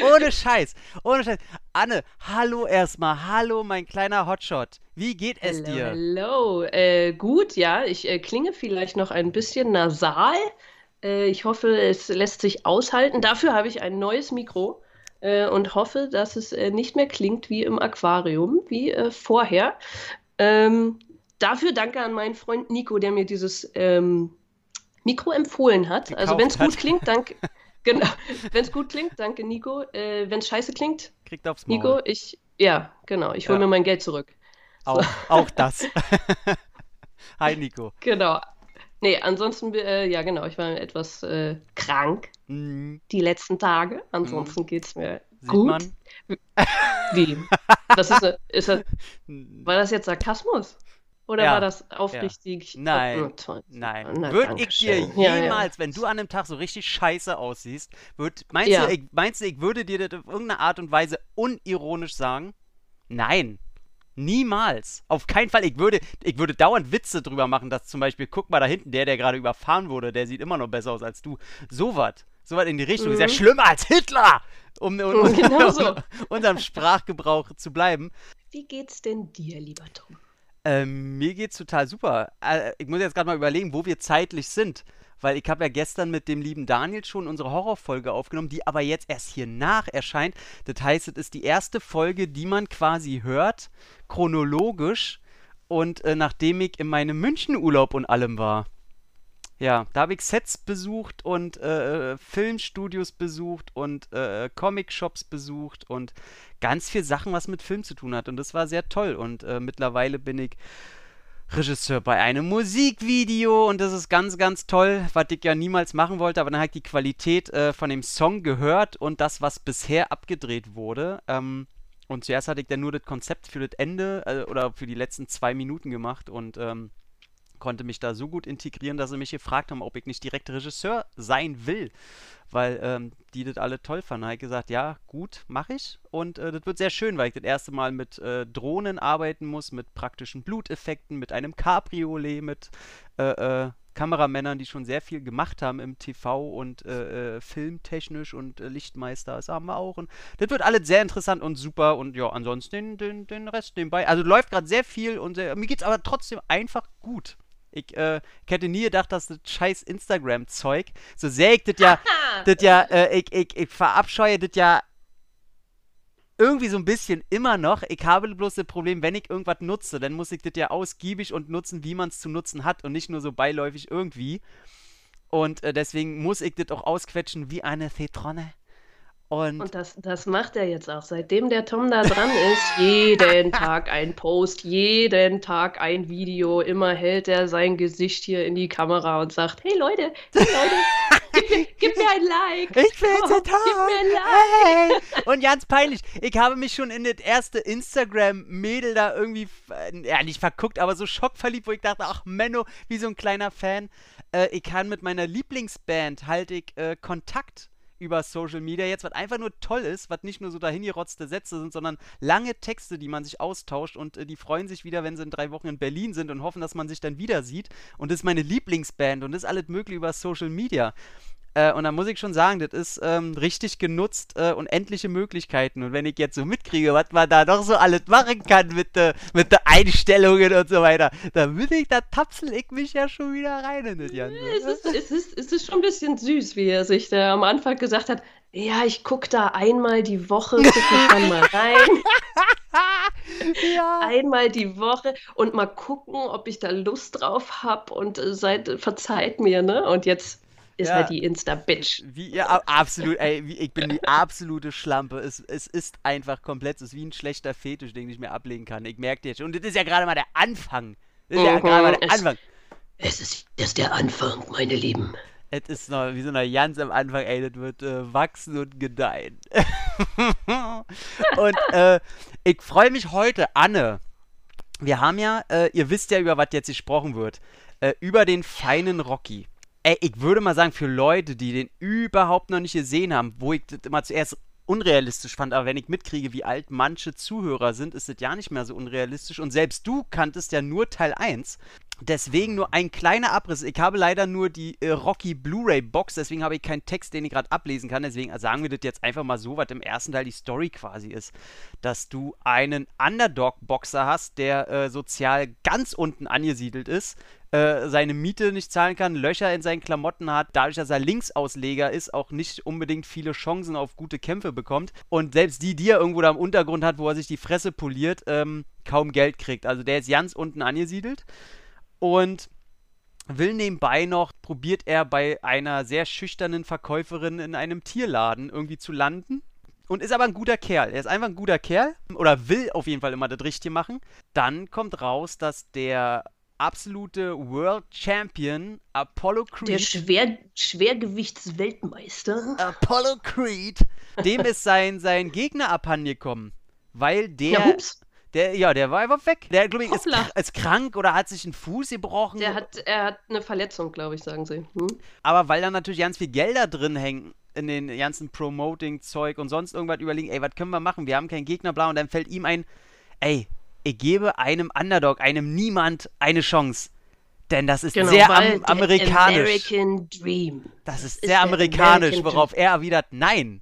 Ohne Scheiß, ohne Scheiß. Anne, hallo erstmal. Hallo, mein kleiner Hotshot. Wie geht es Hello, dir? hello. Äh, gut, ja, ich äh, klinge vielleicht noch ein bisschen nasal. Äh, ich hoffe, es lässt sich aushalten. Dafür habe ich ein neues Mikro äh, und hoffe, dass es äh, nicht mehr klingt wie im Aquarium, wie äh, vorher. Ähm, dafür danke an meinen Freund Nico, der mir dieses ähm, Mikro empfohlen hat. Also Gekauft wenn es gut klingt, danke. Genau, wenn es gut klingt, danke Nico. Äh, wenn es scheiße klingt, Kriegt aufs Maul. Nico, ich, ja, genau, ich hole Ja. mir mein Geld zurück. Auch, auch das. Hi, Nico. Genau. Nee, ansonsten, äh, ja genau, ich war etwas äh, krank Hm, die letzten Tage. Ansonsten geht's mir sieht gut. man? Wie? Das ist, eine, ist das, war das jetzt Sarkasmus? Oder Ja, war das aufrichtig? Nein, Oh, toll. Nein. Na, Würde ich dir Dankeschön. Ja, ja. jemals, wenn du an einem Tag so richtig scheiße aussiehst, würd, meinst, Ja. du, ich, meinst du, ich würde dir das auf irgendeine Art und Weise unironisch sagen? Nein. Niemals. Auf keinen Fall. Ich würde, ich würde dauernd Witze drüber machen, dass zum Beispiel, guck mal da hinten, der, der gerade überfahren wurde, der sieht immer noch besser aus als du. Sowas. Sowas in die Richtung. Ist ja Mhm. schlimmer als Hitler! Um, um, um, Genau so. unserem Sprachgebrauch zu bleiben. Wie geht's denn dir, lieber Tom? Ähm, mir geht's total super. Äh, ich muss jetzt gerade mal überlegen, wo wir zeitlich sind. Weil ich habe ja gestern mit dem lieben Daniel schon unsere Horrorfolge aufgenommen, die aber jetzt erst hier nach erscheint. Das heißt, es ist die erste Folge, die man quasi hört, chronologisch. Und äh, nachdem ich in meinem München-Urlaub und allem war. Ja, da habe ich Sets besucht und äh, Filmstudios besucht und äh, Comic-Shops besucht und ganz viel Sachen, was mit Film zu tun hat. Und das war sehr toll. Und äh, mittlerweile bin ich Regisseur bei einem Musikvideo und das ist ganz, ganz toll, was ich ja niemals machen wollte. Aber dann habe ich die Qualität äh, von dem Song gehört und das, was bisher abgedreht wurde. Ähm, und zuerst hatte ich dann nur das Konzept für das Ende äh, oder für die letzten zwei Minuten gemacht und ähm, konnte mich da so gut integrieren, dass sie mich gefragt haben, ob ich nicht direkt Regisseur sein will, weil ähm, die das alle toll fanden. Da ich gesagt, ja, gut, mache ich. Und äh, das wird sehr schön, weil ich das erste Mal mit äh, Drohnen arbeiten muss, mit praktischen Bluteffekten, mit einem Cabriolet, mit äh, äh, Kameramännern, die schon sehr viel gemacht haben im TV und äh, äh, filmtechnisch und Lichtmeister, das haben wir auch. Und das wird alles sehr interessant und super und ja, ansonsten den, den, den Rest nebenbei. Also läuft gerade sehr viel und sehr, mir geht's aber trotzdem einfach gut. Ich, äh, ich hätte nie gedacht, dass das scheiß Instagram-Zeug, so sehr ich das ja, das ja, äh, ich, ich, ich verabscheue das ja irgendwie so ein bisschen immer noch. Ich habe bloß das Problem, wenn ich irgendwas nutze, dann muss ich das ja ausgiebig und nutzen, wie man es zu nutzen hat und nicht nur so beiläufig irgendwie. Und äh, deswegen muss ich das auch ausquetschen wie eine Zitrone. Und, Und das, das macht er jetzt auch. Seitdem der Tom da dran ist, jeden Tag ein Post, jeden Tag ein Video. Immer hält er sein Gesicht hier in die Kamera und sagt: Hey Leute, hey Leute, gib mir, gib mir ein Like. Ich bin Oh, total. Gib mir ein Like. Hey. Und ganz peinlich. Ich habe mich schon in das erste Instagram-Mädel da irgendwie, ja, nicht verguckt, aber so schockverliebt, wo ich dachte, ach Menno, wie so ein kleiner Fan. Äh, ich kann mit meiner Lieblingsband halt ich äh, Kontakt über Social Media jetzt, was einfach nur toll ist, was nicht nur so dahingerotzte Sätze sind, sondern lange Texte, die man sich austauscht und äh, die freuen sich wieder, wenn sie in drei Wochen in Berlin sind und hoffen, dass man sich dann wieder sieht. Und das ist meine Lieblingsband und das ist alles möglich über Social Media. Äh, und da muss ich schon sagen, das ist ähm, richtig genutzt äh, und endliche Möglichkeiten. Und wenn ich jetzt so mitkriege, was man da noch so alles machen kann mit de, mit de Einstellungen und so weiter, dann würde ich, da tapsel ich mich ja schon wieder rein in das Ganze. Es ist, es, ist, es ist schon ein bisschen süß, wie er sich da am Anfang gesagt hat: Ja, ich gucke da einmal die Woche, gucke ich dann mal rein. ja. einmal die Woche und mal gucken, ob ich da Lust drauf habe und äh, seid, verzeiht mir, ne? Und jetzt ist Ja. er die Insta-Bitch. Wie, ja, a- absolut, ey, wie, ich bin die absolute Schlampe. Es, es ist einfach komplett, es ist wie ein schlechter Fetisch, den ich mir ablegen kann. Ich merke jetzt schon. Und das ist ja gerade mal der Anfang. Das ist ja Mhm, gerade mal der es- Anfang. Es ist erst der Anfang, meine Lieben. Es ist noch wie so eine Jans am Anfang, ey, das wird äh, wachsen und gedeihen. und äh, ich freue mich heute, Anne. Wir haben ja, äh, ihr wisst ja, über was jetzt gesprochen wird, äh, über den feinen Rocky. Ey, ich würde mal sagen, für Leute, die den überhaupt noch nicht gesehen haben, wo ich das immer zuerst unrealistisch fand, aber wenn ich mitkriege, wie alt manche Zuhörer sind, ist es ja nicht mehr so unrealistisch. Und selbst du kanntest ja nur Teil 1. Deswegen nur ein kleiner Abriss. Ich habe leider nur die äh, Rocky Blu-ray Box, deswegen habe ich keinen Text, den ich gerade ablesen kann. Deswegen sagen wir das jetzt einfach mal so, was im ersten Teil die Story quasi ist. Dass du einen Underdog-Boxer hast, der äh, sozial ganz unten angesiedelt ist, äh, seine Miete nicht zahlen kann, Löcher in seinen Klamotten hat, dadurch, dass er Linksausleger ist, auch nicht unbedingt viele Chancen auf gute Kämpfe bekommt und selbst die, die er irgendwo da im Untergrund hat, wo er sich die Fresse poliert, ähm, kaum Geld kriegt. Also der ist ganz unten angesiedelt und will nebenbei noch, probiert er bei einer sehr schüchternen Verkäuferin in einem Tierladen irgendwie zu landen. Und ist aber ein guter Kerl. Er ist einfach ein guter Kerl. Oder will auf jeden Fall immer das Richtige machen. Dann kommt raus, dass der absolute World Champion Apollo Creed. Der Schwer Schwergewichtsweltmeister. Apollo Creed. Dem ist sein, sein Gegner abhandengekommen. Weil der. Ja, hups. Der, ja, der war einfach weg. Der, glaube ich, ist, ist, krank oder hat sich einen Fuß gebrochen. Der hat, er hat eine Verletzung, glaube ich, sagen sie. Hm? Aber weil da natürlich ganz viel Gelder drin hängen in den ganzen Promoting-Zeug und sonst irgendwas überlegen, ey, was können wir machen? Wir haben keinen Gegner, bla. Und dann fällt ihm ein, ey, ich gebe einem Underdog, einem Niemand eine Chance. Denn das ist genau, sehr am amerikanisch. American Dream. Das ist, das ist sehr amerikanisch, worauf er erwidert, nein.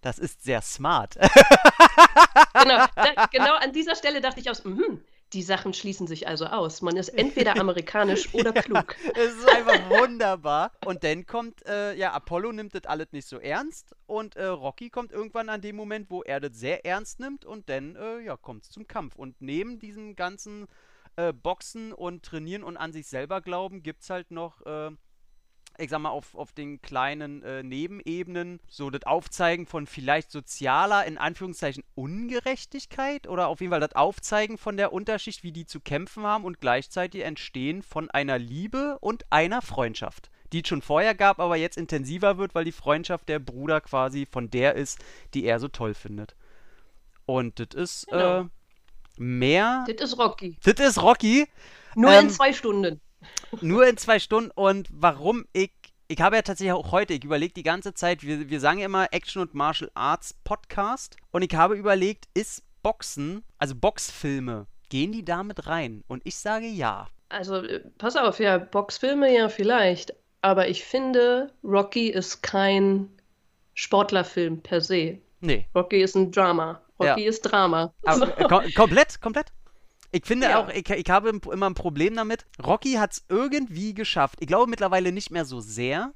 Das ist sehr smart. genau, da, genau an dieser Stelle dachte ich aus, mh, die Sachen schließen sich also aus. Man ist entweder amerikanisch oder klug. Es ist einfach wunderbar. Und dann kommt, äh, ja, Apollo nimmt das alles nicht so ernst und äh, Rocky kommt irgendwann an dem Moment, wo er das sehr ernst nimmt und dann, äh, ja, kommt es zum Kampf. Und neben diesem ganzen äh, Boxen und Trainieren und an sich selber glauben, gibt es halt noch äh, ich sag mal, auf, auf den kleinen äh, Nebenebenen so das Aufzeigen von vielleicht sozialer, in Anführungszeichen, Ungerechtigkeit oder auf jeden Fall das Aufzeigen von der Unterschicht, wie die zu kämpfen haben und gleichzeitig Entstehen von einer Liebe und einer Freundschaft. Die es schon vorher gab, aber jetzt intensiver wird, weil die Freundschaft der Bruder quasi von der ist, die er so toll findet. Und das ist genau. äh, mehr. Das ist Rocky. Das ist Rocky. Nur ähm, in zwei Stunden. Nur in zwei Stunden und warum ich. Ich habe ja tatsächlich auch heute, ich überlege die ganze Zeit, wir, wir sagen ja immer Action und Martial Arts Podcast und ich habe überlegt, ist Boxen, also Boxfilme, gehen die damit rein? Und ich sage ja. Also, äh, pass auf, ja, Boxfilme ja vielleicht, aber ich finde, Rocky ist kein Sportlerfilm per se. Nee. Rocky ist ein Drama. Rocky ja. ist Drama. Aber, äh, kom komplett, komplett. Ich finde ja. auch, ich, ich habe immer ein Problem damit. Rocky hat es irgendwie geschafft. Ich glaube mittlerweile nicht mehr so sehr,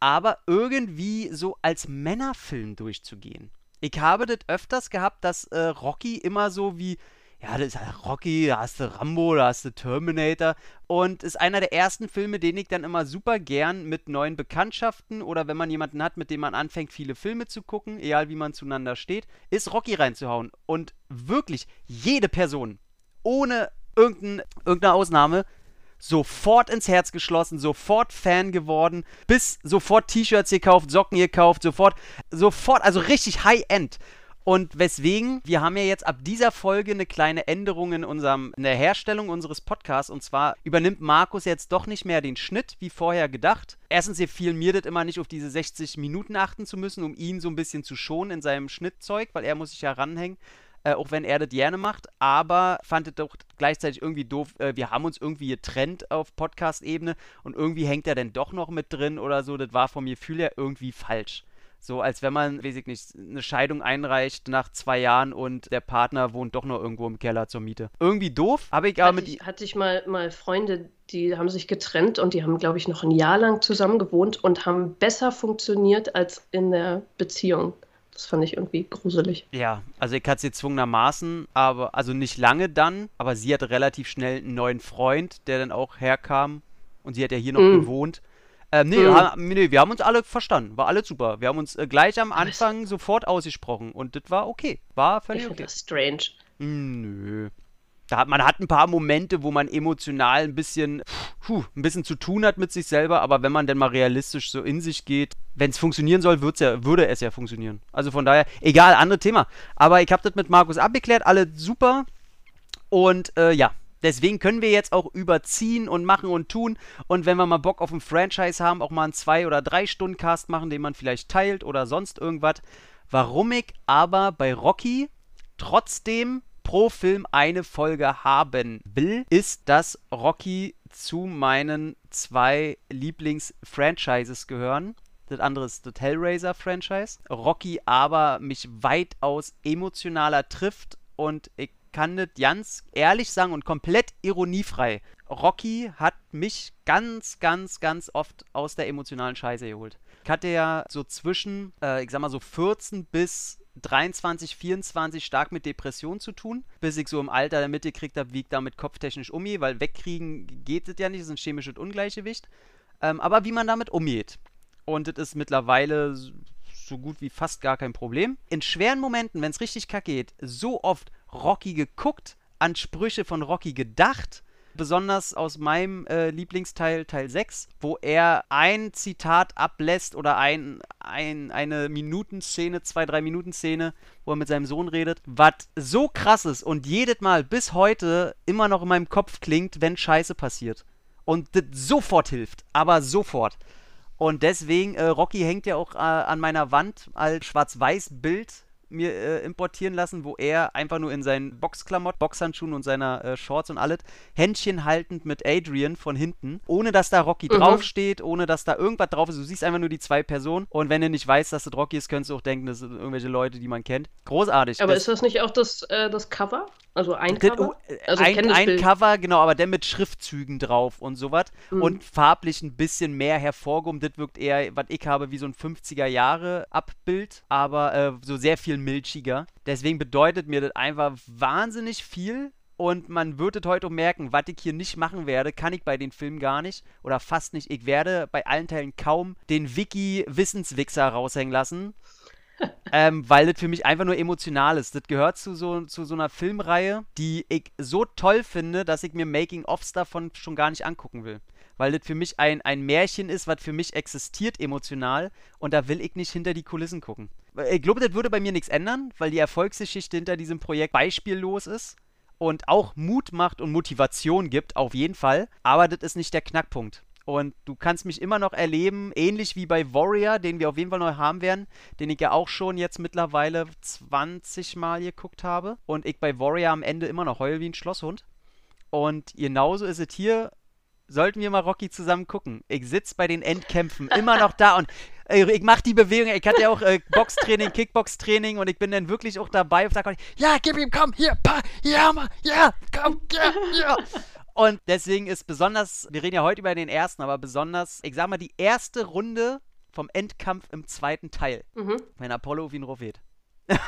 aber irgendwie so als Männerfilm durchzugehen. Ich habe das öfters gehabt, dass äh, Rocky immer so wie, ja, das ist Rocky, da hast du Rambo, da hast du Terminator. Und ist einer der ersten Filme, den ich dann immer super gern mit neuen Bekanntschaften oder wenn man jemanden hat, mit dem man anfängt, viele Filme zu gucken, egal wie man zueinander steht, ist Rocky reinzuhauen. Und wirklich jede Person, ohne irgendein, irgendeine Ausnahme sofort ins Herz geschlossen, sofort Fan geworden, bis sofort T-Shirts gekauft, Socken gekauft, sofort, sofort, also richtig High-End. Und weswegen, wir haben ja jetzt ab dieser Folge eine kleine Änderung in, unserem, in der Herstellung unseres Podcasts. Und zwar übernimmt Markus jetzt doch nicht mehr den Schnitt, wie vorher gedacht. Erstens, hier fiel mir das immer nicht auf diese 60 Minuten achten zu müssen, um ihn so ein bisschen zu schonen in seinem Schnittzeug, weil er muss sich ja ranhängen äh, auch wenn er das gerne macht, aber fand es doch gleichzeitig irgendwie doof. Äh, wir haben uns irgendwie getrennt auf Podcast-Ebene und irgendwie hängt er dann doch noch mit drin oder so. Das war von mir Gefühl her irgendwie falsch. So als wenn man, weiß ich nicht, eine Scheidung einreicht nach zwei Jahren und der Partner wohnt doch noch irgendwo im Keller zur Miete. Irgendwie doof, aber ich aber hatte mit. Ich, hatte ich mal, mal Freunde, die haben sich getrennt und die haben, glaube ich, noch ein Jahr lang zusammen gewohnt und haben besser funktioniert als in der Beziehung. Das fand ich irgendwie gruselig. Ja, also ich hatte sie zwungenermaßen, aber also nicht lange dann, aber sie hatte relativ schnell einen neuen Freund, der dann auch herkam und sie hat ja hier noch mm. gewohnt. Ähm, nee, mm. ha, nee, wir haben uns alle verstanden, war alles super. Wir haben uns äh, gleich am Anfang sofort ausgesprochen und das war okay, war völlig ich okay. Das strange. Mm, nö. Da hat, man hat ein paar Momente, wo man emotional ein bisschen, puh, ein bisschen zu tun hat mit sich selber, aber wenn man denn mal realistisch so in sich geht, wenn es funktionieren soll, ja, würde es ja funktionieren. Also von daher, egal, andere Thema. Aber ich habe das mit Markus abgeklärt, alle super. Und äh, ja, deswegen können wir jetzt auch überziehen und machen und tun. Und wenn wir mal Bock auf ein Franchise haben, auch mal einen zwei oder drei Stunden Cast machen, den man vielleicht teilt oder sonst irgendwas Warum ich aber bei Rocky trotzdem pro Film eine Folge haben will, ist, dass Rocky zu meinen zwei Lieblings-Franchises gehören. Das andere ist das Hellraiser-Franchise. Rocky aber mich weitaus emotionaler trifft und ich kann das ganz ehrlich sagen und komplett ironiefrei. Rocky hat mich ganz, ganz, ganz oft aus der emotionalen Scheiße geholt. Ich hatte ja so zwischen, äh, ich sag mal so 14 bis 23, 24 stark mit Depressionen zu tun, bis ich so im Alter der Mitte gekriegt habe, wie ich damit kopftechnisch umgehe, weil wegkriegen geht es ja nicht, das ist ein chemisches Ungleichgewicht. Ähm, aber wie man damit umgeht. Und das ist mittlerweile so gut wie fast gar kein Problem. In schweren Momenten, wenn es richtig kacke geht, so oft Rocky geguckt, an Sprüche von Rocky gedacht. Besonders aus meinem äh, Lieblingsteil, Teil 6, wo er ein Zitat ablässt oder ein, ein, eine Minutenszene, zwei, drei Minuten-Szene, wo er mit seinem Sohn redet, was so krass ist und jedes Mal bis heute immer noch in meinem Kopf klingt, wenn Scheiße passiert. Und das sofort hilft, aber sofort. Und deswegen, äh, Rocky hängt ja auch äh, an meiner Wand als Schwarz-Weiß-Bild mir äh, importieren lassen, wo er einfach nur in seinen Boxklamotten, Boxhandschuhen und seiner äh, Shorts und alles, Händchen haltend mit Adrian von hinten, ohne dass da Rocky mhm. draufsteht, ohne dass da irgendwas drauf ist. Du siehst einfach nur die zwei Personen und wenn du nicht weißt, dass das Rocky ist, könntest du auch denken, das sind irgendwelche Leute, die man kennt. Großartig. Aber das, ist das nicht auch das, äh, das Cover? Also ein Cover? Oh, also ein, ein Cover, genau, aber der mit Schriftzügen drauf und sowas. Mhm. Und farblich ein bisschen mehr hervorgehoben. Das wirkt eher, was ich habe, wie so ein 50er Jahre Abbild, aber äh, so sehr viel milchiger. Deswegen bedeutet mir das einfach wahnsinnig viel. Und man würde heute auch merken, was ich hier nicht machen werde, kann ich bei den Filmen gar nicht oder fast nicht. Ich werde bei allen Teilen kaum den Wiki-Wissenswichser raushängen lassen ähm, weil das für mich einfach nur emotional ist. Das gehört zu so, zu so einer Filmreihe, die ich so toll finde, dass ich mir Making-ofs davon schon gar nicht angucken will. Weil das für mich ein, ein Märchen ist, was für mich existiert emotional und da will ich nicht hinter die Kulissen gucken. Ich glaube, das würde bei mir nichts ändern, weil die Erfolgsgeschichte hinter diesem Projekt beispiellos ist und auch Mut macht und Motivation gibt, auf jeden Fall. Aber das ist nicht der Knackpunkt. Und du kannst mich immer noch erleben, ähnlich wie bei Warrior, den wir auf jeden Fall neu haben werden, den ich ja auch schon jetzt mittlerweile 20 Mal geguckt habe. Und ich bei Warrior am Ende immer noch heul wie ein Schlosshund. Und genauso ist es hier. Sollten wir mal Rocky zusammen gucken. Ich sitze bei den Endkämpfen immer noch da und ich mache die Bewegung. Ich hatte ja auch äh, Boxtraining, Kickboxtraining und ich bin dann wirklich auch dabei und sage, ja, gib ihm, komm, hier, pa, ja, ma, ja, komm, ja, ja. Und deswegen ist besonders, wir reden ja heute über den ersten, aber besonders, ich sag mal, die erste Runde vom Endkampf im zweiten Teil, mhm. wenn Apollo auf ihn rufet. dann,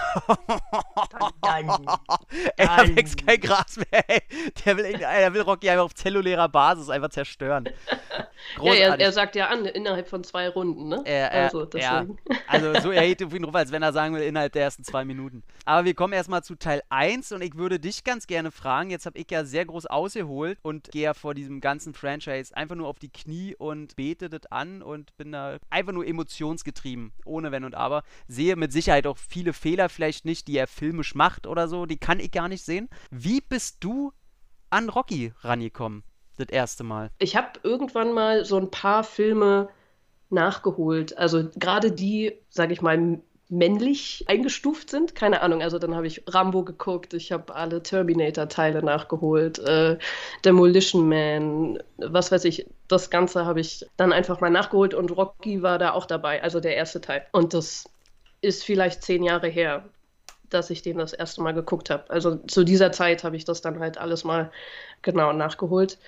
dann, er wächst kein Gras mehr. Ey. Der, will, der will Rocky einfach auf zellulärer Basis einfach zerstören. Ja, er, er, sagt ja an, innerhalb von zwei Runden, ne? Er, er, also, ja, also so er hält auf ihn drauf, als wenn er sagen will, innerhalb der ersten zwei Minuten. Aber wir kommen erstmal zu Teil 1 und ich würde dich ganz gerne fragen, jetzt habe ich ja sehr groß ausgeholt und gehe ja vor diesem ganzen Franchise einfach nur auf die Knie und bete das an und bin da einfach nur emotionsgetrieben, ohne Wenn und Aber. Sehe mit Sicherheit auch viele Fehler vielleicht nicht, die er filmisch macht oder so, die kann ich gar nicht sehen. Wie bist du an Rocky rangekommen? Das erste Mal? Ich habe irgendwann mal so ein paar Filme nachgeholt. Also gerade die, sage ich mal, männlich eingestuft sind. Keine Ahnung. Also dann habe ich Rambo geguckt, ich habe alle Terminator-Teile nachgeholt, äh, Demolition Man, was weiß ich. Das Ganze habe ich dann einfach mal nachgeholt und Rocky war da auch dabei, also der erste Teil. Und das ist vielleicht zehn Jahre her, dass ich den das erste Mal geguckt habe. Also zu dieser Zeit habe ich das dann halt alles mal genau nachgeholt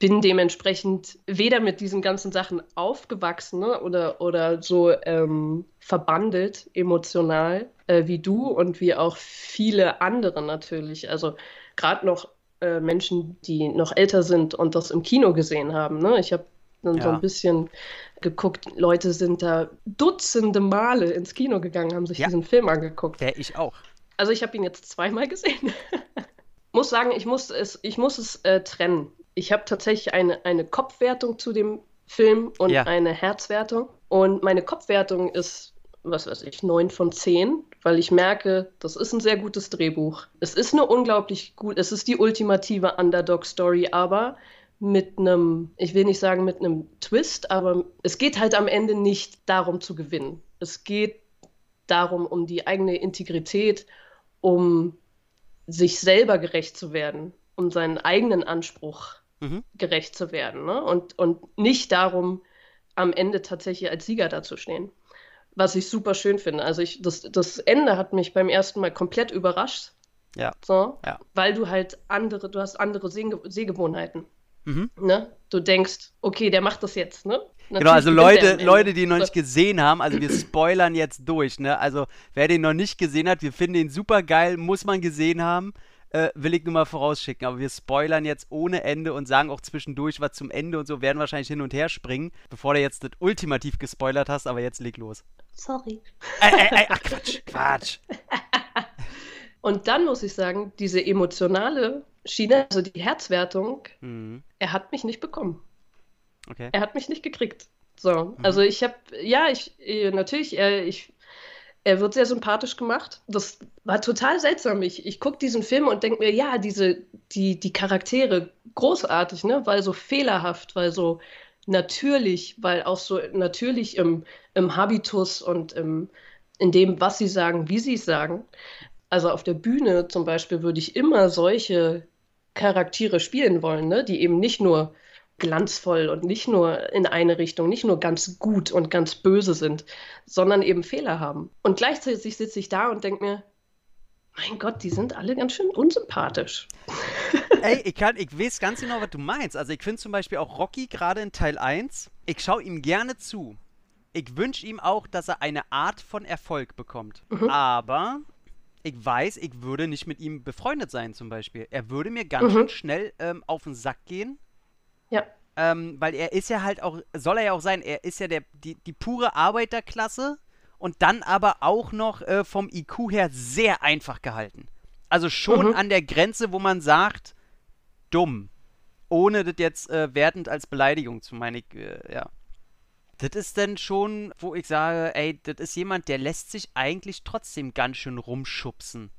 bin dementsprechend weder mit diesen ganzen Sachen aufgewachsen ne, oder, oder so ähm, verbandelt emotional äh, wie du und wie auch viele andere natürlich. Also gerade noch äh, Menschen, die noch älter sind und das im Kino gesehen haben. Ne? Ich habe dann ja. so ein bisschen geguckt, Leute sind da dutzende Male ins Kino gegangen, haben sich ja. diesen Film angeguckt. Ja, ich auch. Also ich habe ihn jetzt zweimal gesehen. muss sagen, ich muss es, ich muss es äh, trennen ich habe tatsächlich eine, eine Kopfwertung zu dem Film und ja. eine Herzwertung. Und meine Kopfwertung ist, was weiß ich, 9 von 10, weil ich merke, das ist ein sehr gutes Drehbuch. Es ist eine unglaublich gut, es ist die ultimative Underdog-Story, aber mit einem, ich will nicht sagen mit einem Twist, aber es geht halt am Ende nicht darum zu gewinnen. Es geht darum, um die eigene Integrität, um sich selber gerecht zu werden, um seinen eigenen Anspruch mhm. gerecht zu werden. Ne? Und, und nicht darum, am Ende tatsächlich als Sieger dazustehen. Was ich super schön finde. Also ich, das, das Ende hat mich beim ersten Mal komplett überrascht. Ja. So, ja. Weil du halt andere, du hast andere Sehge Sehgewohnheiten. Mhm. Ne? Du denkst, okay, der macht das jetzt, ne? Natürlich genau, also Leute, Leute, die ihn noch nicht gesehen haben, also wir spoilern jetzt durch, ne? Also wer den noch nicht gesehen hat, wir finden ihn super geil, muss man gesehen haben äh, will ich nur mal vorausschicken. Aber wir spoilern jetzt ohne Ende und sagen auch zwischendurch was zum Ende und so, werden wahrscheinlich hin und her springen, bevor du jetzt das ultimativ gespoilert hast, aber jetzt leg los. Sorry. Ey, ey, ach Quatsch, Quatsch. und dann muss ich sagen, diese emotionale Schiene, also die Herzwertung, mhm. er hat mich nicht bekommen. Okay. Er hat mich nicht gekriegt. So, mhm. also ich habe, ja, ich, äh, natürlich, äh, ich er wird sehr sympathisch gemacht. Das war total seltsam. Ich, ich gucke diesen Film und denke mir, ja, diese, die, die Charaktere, großartig, ne? Weil so fehlerhaft, weil so natürlich, weil auch so natürlich im, im Habitus und im, in dem, was sie sagen, wie sie es sagen. Also auf der Bühne zum Beispiel würde ich immer solche Charaktere spielen wollen, ne? die eben nicht nur glanzvoll und nicht nur in eine Richtung, nicht nur ganz gut und ganz böse sind, sondern eben Fehler haben. Und gleichzeitig sitze ich da und denke mir, mein Gott, die sind alle ganz schön unsympathisch. Ey, ich, kann, ich weiß ganz genau, was du meinst. Also ich finde zum Beispiel auch Rocky gerade in Teil 1, ich schaue ihm gerne zu. Ich wünsche ihm auch, dass er eine Art von Erfolg bekommt. Mhm. Aber ich weiß, ich würde nicht mit ihm befreundet sein zum Beispiel. Er würde mir ganz mhm. schön schnell ähm, auf den Sack gehen. Ähm, weil er ist ja halt auch, soll er ja auch sein, er ist ja der, die, die pure Arbeiterklasse und dann aber auch noch äh, vom IQ her sehr einfach gehalten. Also schon mhm. an der Grenze, wo man sagt, dumm. Ohne das jetzt äh, wertend als Beleidigung zu meinen, äh, ja. Das ist dann schon, wo ich sage, ey, das ist jemand, der lässt sich eigentlich trotzdem ganz schön rumschubsen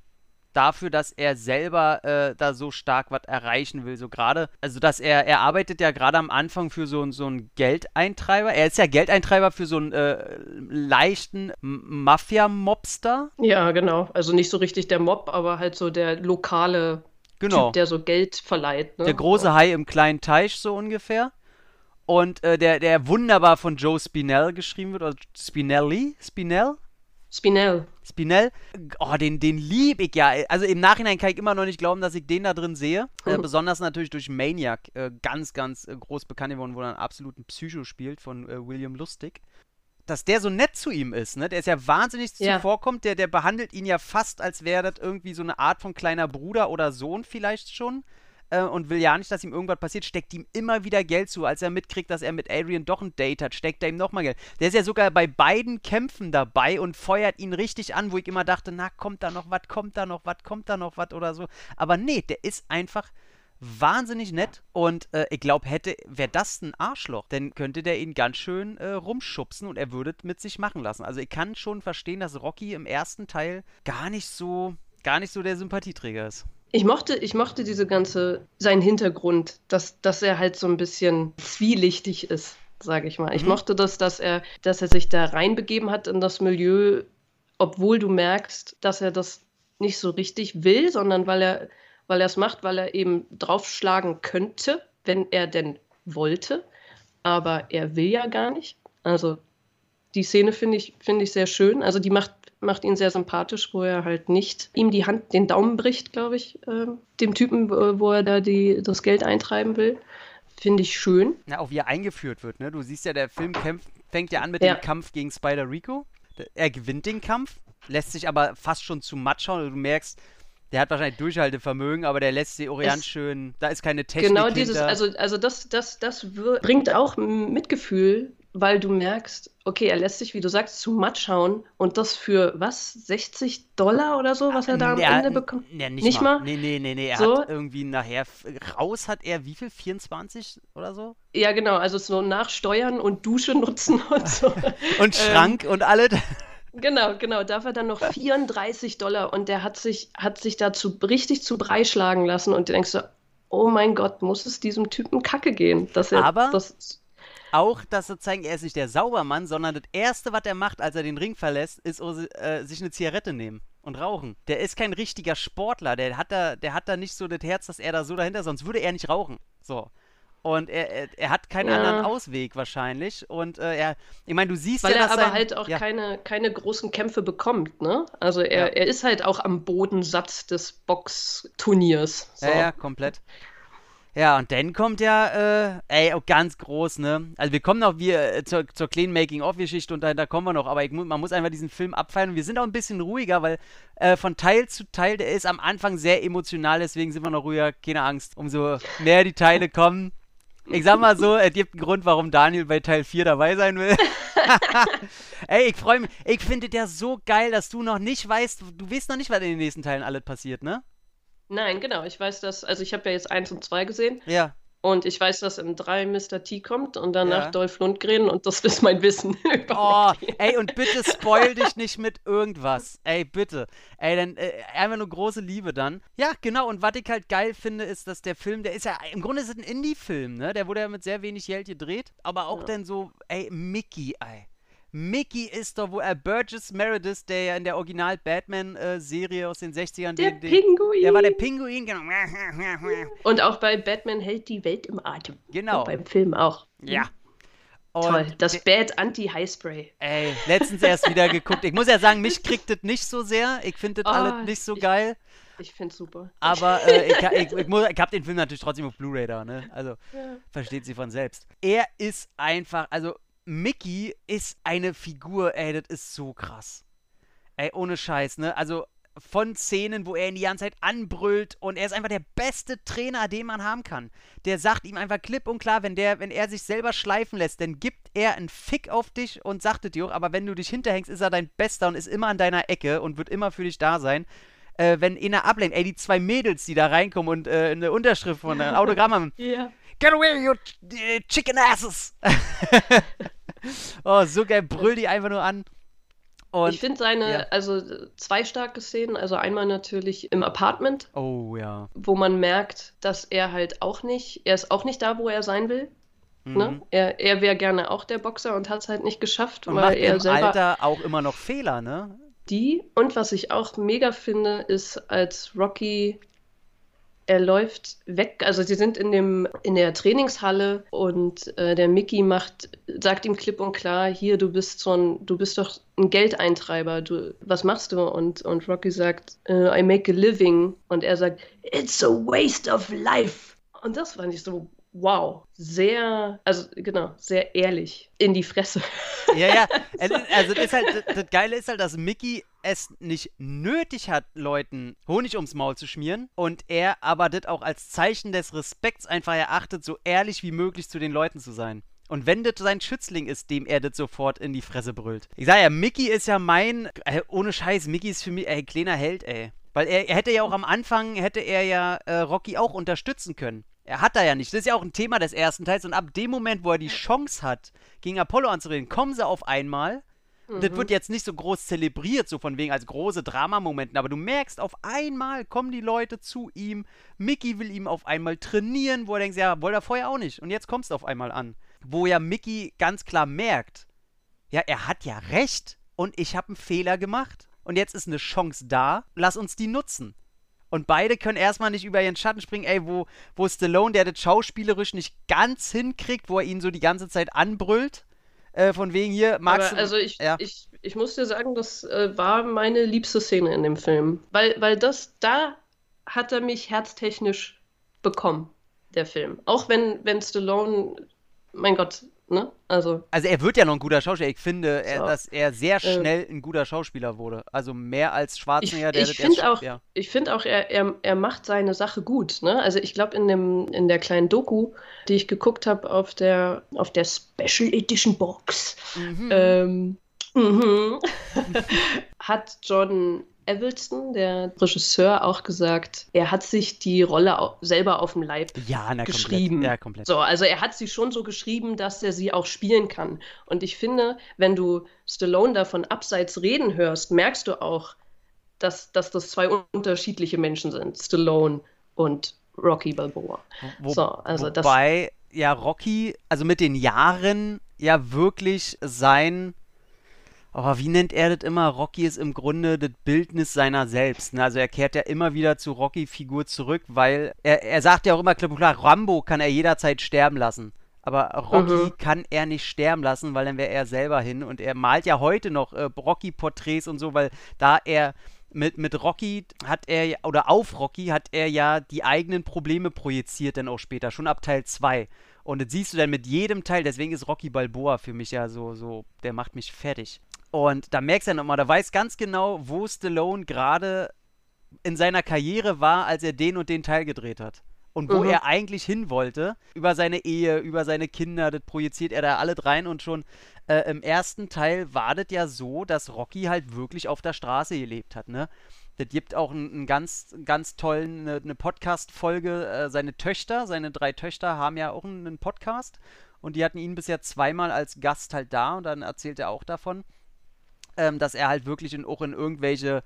dafür, dass er selber äh, da so stark was erreichen will. So gerade, also dass er, er arbeitet ja gerade am Anfang für so, so einen Geldeintreiber. Er ist ja Geldeintreiber für so einen äh, leichten Mafia-Mobster. Ja, genau. Also nicht so richtig der Mob, aber halt so der lokale genau. Typ, der so Geld verleiht. Ne? Der große Hai im kleinen Teich, so ungefähr. Und äh, der, der wunderbar von Joe Spinell geschrieben wird, oder Spinelli? Spinell? Spinell. Spinell, oh, den, den lieb ich ja. Also im Nachhinein kann ich immer noch nicht glauben, dass ich den da drin sehe. Äh, mhm. besonders natürlich durch Maniac, äh, ganz, ganz äh, groß bekannt geworden, wo er einen absoluten Psycho spielt von äh, William Lustig. Dass der so nett zu ihm ist, ne? Der ist ja wahnsinnig ja. zuvorkommt, der, der behandelt ihn ja fast, als wäre das irgendwie so eine Art von kleiner Bruder oder Sohn vielleicht schon äh, und will ja nicht, dass ihm irgendwas passiert, steckt ihm immer wieder Geld zu. Als er mitkriegt, dass er mit Adrian doch ein Date hat, steckt er ihm nochmal Geld. Der ist ja sogar bei beiden Kämpfen dabei und feuert ihn richtig an, wo ich immer dachte, na, kommt da noch was, kommt da noch was, kommt da noch was oder so. Aber nee, der ist einfach wahnsinnig nett und äh, ich glaube, hätte, wäre das ein Arschloch, dann könnte der ihn ganz schön äh, rumschubsen und er würde mit sich machen lassen. Also ich kann schon verstehen, dass Rocky im ersten Teil gar nicht so, gar nicht so der Sympathieträger ist. Ich mochte, ich mochte diese ganze, seinen Hintergrund, dass, dass er halt so ein bisschen zwielichtig ist, sage ich mal. Ich mhm. mochte das, dass er, dass er sich da reinbegeben hat in das Milieu, obwohl du merkst, dass er das nicht so richtig will, sondern weil er, weil er es macht, weil er eben draufschlagen könnte, wenn er denn wollte. Aber er will ja gar nicht. Also die Szene finde ich, find ich sehr schön. Also die macht macht ihn sehr sympathisch, wo er halt nicht ihm die Hand, den Daumen bricht, glaube ich, äh, dem Typen, wo er da die, das Geld eintreiben will. Finde ich schön. Na, auch wie er eingeführt wird, ne? Du siehst ja, der Film kämpft, fängt ja an mit ja. dem Kampf gegen Spider Rico. Er gewinnt den Kampf, lässt sich aber fast schon zu matt schauen. Du merkst, der hat wahrscheinlich Durchhaltevermögen, aber der lässt sie Orient schön. Da ist keine Technik. Genau dieses, hinter. also, also das, das, das bringt auch Mitgefühl weil du merkst, okay, er lässt sich, wie du sagst, zu matt schauen und das für was? 60 Dollar oder so, was er da am ja, Ende bekommt? Ja, nicht, nicht mal. mal? Nee, nee, nee, nee. Er so? hat irgendwie nachher raus hat er wie viel? 24 oder so? Ja, genau, also so nach Steuern und Dusche nutzen und so. und Schrank ähm, und alles. Genau, genau. Darf er dann noch 34 Dollar und der hat sich, hat sich dazu richtig zu Brei schlagen lassen und du denkst so, oh mein Gott, muss es diesem Typen Kacke gehen, dass er Aber das auch, dass zeigen, er ist nicht der Saubermann, sondern das Erste, was er macht, als er den Ring verlässt, ist äh, sich eine Zigarette nehmen und rauchen. Der ist kein richtiger Sportler, der hat da, der hat da nicht so das Herz, dass er da so dahinter, sonst würde er nicht rauchen. So. Und er, er, er hat keinen ja. anderen Ausweg wahrscheinlich. Und äh, er, ich meine, du siehst Weil ja, er aber sein, halt auch ja. keine, keine großen Kämpfe bekommt, ne? Also er, ja. er ist halt auch am Bodensatz des Boxturniers. So. Ja, ja, komplett. Ja, und dann kommt ja, äh, ey, auch ganz groß, ne? Also wir kommen noch wie, äh, zur, zur kleinen Making-of-Geschichte und da, da, kommen wir noch, aber ich, man muss einfach diesen Film abfeiern. Und wir sind auch ein bisschen ruhiger, weil äh, von Teil zu Teil, der ist am Anfang sehr emotional, deswegen sind wir noch ruhiger, keine Angst. Umso mehr die Teile kommen, ich sag mal so, es gibt einen Grund, warum Daniel bei Teil 4 dabei sein will. Ey, ich freue mich. Ich finde der so geil, dass du noch nicht weißt, du weißt noch nicht, was in den nächsten Teilen alles passiert, ne? Nein, genau. Ich weiß das, also ich habe ja jetzt 1 und 2 gesehen. Ja. Und ich weiß, dass in 3 Mr. T kommt und danach ja. Dolph Lundgren und das ist mein Wissen. oh, ey, und bitte spoil dich nicht mit irgendwas. Ey, bitte. Ey, dann äh, einfach nur große Liebe dann. Ja, genau. Und was ich halt geil finde, ist, dass der Film, der ist ja, im Grunde ist es ein Indie-Film, ne? Der wurde ja mit sehr wenig Geld gedreht. Aber auch ja. dann so, ey, Mickey, ey. Mickey ist doch, wo er Burgess Meredith, der ja in der Original Batman-Serie aus den 60ern. Der den, Pinguin. Der war der Pinguin, genau. Und auch bei Batman hält die Welt im Atem. Genau. Und beim Film auch. Ja. Und Toll, das Bad Anti-Highspray. Ey, letztens erst wieder geguckt. Ich muss ja sagen, mich kriegt das nicht so sehr. Ich finde das oh, alles nicht so ich, geil. Ich finde es super. Aber äh, ich, ich, ich, ich habe den Film natürlich trotzdem auf Blu-ray da, ne? Also, ja. versteht sie von selbst. Er ist einfach, also Mickey ist eine Figur, ey, das ist so krass. Ey, ohne Scheiß, ne? Also von Szenen, wo er ihn die ganze Zeit anbrüllt und er ist einfach der beste Trainer, den man haben kann. Der sagt ihm einfach klipp und klar, wenn der, wenn er sich selber schleifen lässt, dann gibt er einen Fick auf dich und sagt es dir auch, aber wenn du dich hinterhängst, ist er dein Bester und ist immer an deiner Ecke und wird immer für dich da sein. Äh, wenn einer ablenkt, ey, die zwei Mädels, die da reinkommen und äh, eine Unterschrift von einem Autogramm haben. ja. Get away, you chicken asses! oh, so geil, brüll die einfach nur an. Und, ich finde seine, ja. also zwei starke Szenen, also einmal natürlich im Apartment. Oh ja. Wo man merkt, dass er halt auch nicht, er ist auch nicht da, wo er sein will. Mhm. Ne? Er, er wäre gerne auch der Boxer und hat es halt nicht geschafft, und weil macht er im selber. Alter auch immer noch Fehler, ne? Die und was ich auch mega finde, ist, als Rocky er läuft weg, also sie sind in, dem, in der Trainingshalle und äh, der Mickey macht, sagt ihm klipp und klar, hier, du bist so ein, du bist doch ein Geldeintreiber, du, was machst du? Und, und Rocky sagt, uh, I make a living. Und er sagt, it's a waste of life. Und das fand ich so, wow, sehr, also genau, sehr ehrlich in die Fresse. Ja, ja, also das, halt, das Geile ist halt, dass Mickey es nicht nötig hat, Leuten Honig ums Maul zu schmieren und er aber das auch als Zeichen des Respekts einfach erachtet, so ehrlich wie möglich zu den Leuten zu sein. Und wenn das sein Schützling ist, dem er das sofort in die Fresse brüllt. Ich sag ja, Mickey ist ja mein, äh, ohne Scheiß, Mickey ist für mich, ey, kleiner Held, ey. Weil er, er hätte ja auch am Anfang, hätte er ja äh, Rocky auch unterstützen können. Er hat da ja nicht. Das ist ja auch ein Thema des ersten Teils. Und ab dem Moment, wo er die Chance hat, gegen Apollo anzureden, kommen sie auf einmal. Mhm. Das wird jetzt nicht so groß zelebriert, so von wegen als große Dramamomenten, aber du merkst, auf einmal kommen die Leute zu ihm. Mickey will ihm auf einmal trainieren, wo er denkt, ja, wollte er vorher auch nicht. Und jetzt kommst du auf einmal an. Wo ja Mickey ganz klar merkt, ja, er hat ja recht und ich habe einen Fehler gemacht. Und jetzt ist eine Chance da, lass uns die nutzen. Und beide können erstmal nicht über ihren Schatten springen, ey, wo, wo Stallone, der das schauspielerisch nicht ganz hinkriegt, wo er ihn so die ganze Zeit anbrüllt. Äh, von wegen hier, magst Aber, Also ich, ja. ich, ich muss dir sagen, das äh, war meine liebste Szene in dem Film. Weil, weil das, da hat er mich herztechnisch bekommen, der Film. Auch wenn, wenn Stallone, mein Gott, Ne? Also, also er wird ja noch ein guter Schauspieler. Ich finde, er, so. dass er sehr ähm. schnell ein guter Schauspieler wurde. Also mehr als Schwarzenegger, der ich finde auch, ja. Ich finde auch, er, er, er macht seine Sache gut. Ne? Also ich glaube, in, in der kleinen Doku, die ich geguckt habe auf der, auf der Special Edition Box, mhm. ähm, mhm, hat John Avildsen, der Regisseur, auch gesagt, er hat sich die Rolle selber auf dem Leib ja, na, geschrieben. Komplett. Ja, komplett. So, also er hat sie schon so geschrieben, dass er sie auch spielen kann. Und ich finde, wenn du Stallone davon abseits reden hörst, merkst du auch, dass, dass das zwei unterschiedliche Menschen sind, Stallone und Rocky Balboa. Wo, so, also wobei ja Rocky, also mit den Jahren ja wirklich sein aber wie nennt er das immer? Rocky ist im Grunde das Bildnis seiner selbst. Ne? Also er kehrt ja immer wieder zu Rocky-Figur zurück, weil er, er sagt ja auch immer klipp und klar, Rambo kann er jederzeit sterben lassen. Aber Rocky mhm. kann er nicht sterben lassen, weil dann wäre er selber hin. Und er malt ja heute noch äh, Rocky-Porträts und so, weil da er mit, mit Rocky hat er, oder auf Rocky hat er ja die eigenen Probleme projiziert dann auch später, schon ab Teil 2. Und das siehst du dann mit jedem Teil, deswegen ist Rocky Balboa für mich ja so, so, der macht mich fertig. Und da merkst du ja nochmal, da weiß ganz genau, wo Stallone gerade in seiner Karriere war, als er den und den Teil gedreht hat. Und wo mhm. er eigentlich hin wollte, über seine Ehe, über seine Kinder, das projiziert er da alles rein. Und schon äh, im ersten Teil war das ja so, dass Rocky halt wirklich auf der Straße gelebt hat, ne? Das gibt auch einen, ganz, ganz tollen, eine, eine Podcast-Folge. Äh, seine Töchter, seine drei Töchter haben ja auch einen Podcast. Und die hatten ihn bisher zweimal als Gast halt da. Und dann erzählt er auch davon ähm, dass er halt wirklich in, auch in irgendwelche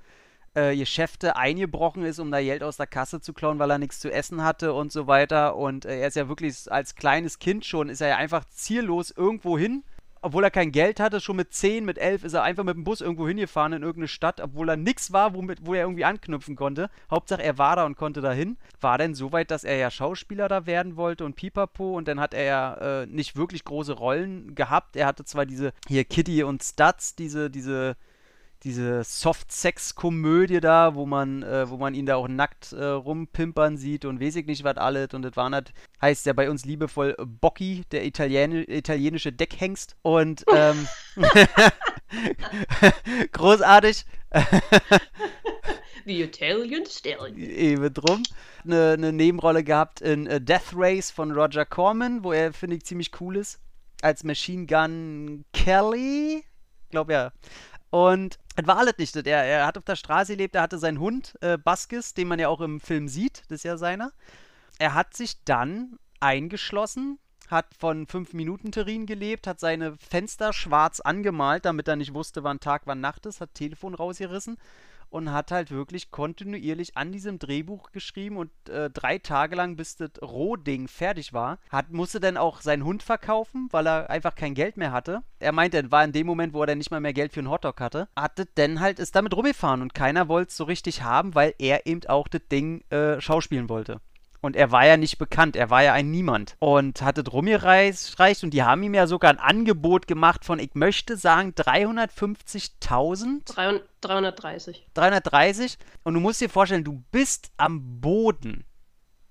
äh, Geschäfte eingebrochen ist, um da Geld aus der Kasse zu klauen, weil er nichts zu essen hatte und so weiter. Und äh, er ist ja wirklich als kleines Kind schon, ist er ja einfach ziellos irgendwo hin obwohl er kein Geld hatte, schon mit 10, mit 11 ist er einfach mit dem Bus irgendwo hingefahren in irgendeine Stadt, obwohl er nichts war, womit, wo er irgendwie anknüpfen konnte. Hauptsache er war da und konnte dahin. War denn so weit, dass er ja Schauspieler da werden wollte und pipapo und dann hat er ja äh, nicht wirklich große Rollen gehabt. Er hatte zwar diese hier Kitty und Studs, diese, diese diese Soft-Sex-Komödie da, wo man, äh, wo man ihn da auch nackt äh, rumpimpern sieht und weiß ich nicht was alles. Und das war halt, heißt ja bei uns liebevoll Bocchi, der Italien italienische Deckhengst. Und ähm, großartig. The Italian Stallion. Eben drum. Eine, eine Nebenrolle gehabt in A Death Race von Roger Corman, wo er, finde ich, ziemlich cool ist. Als Machine Gun Kelly. Ich glaube ja. Und es war alles nicht. Er, er hat auf der Straße gelebt, er hatte seinen Hund, äh, Baskis, den man ja auch im Film sieht, das ist ja seiner. Er hat sich dann eingeschlossen, hat von 5-Minuten-Terrin gelebt, hat seine Fenster schwarz angemalt, damit er nicht wusste, wann Tag, wann Nacht ist, hat Telefon rausgerissen und hat halt wirklich kontinuierlich an diesem Drehbuch geschrieben und äh, drei Tage lang, bis das Rohding fertig war, hat, musste dann auch seinen Hund verkaufen, weil er einfach kein Geld mehr hatte. Er meinte, war in dem Moment, wo er dann nicht mal mehr Geld für einen Hotdog hatte, hatte dann halt, ist damit rumgefahren und keiner wollte es so richtig haben, weil er eben auch das Ding äh, schauspielen wollte. Und er war ja nicht bekannt, er war ja ein Niemand. Und hatte drum gereicht und die haben ihm ja sogar ein Angebot gemacht von, ich möchte sagen, 350.000. 330. 330. Und du musst dir vorstellen, du bist am Boden.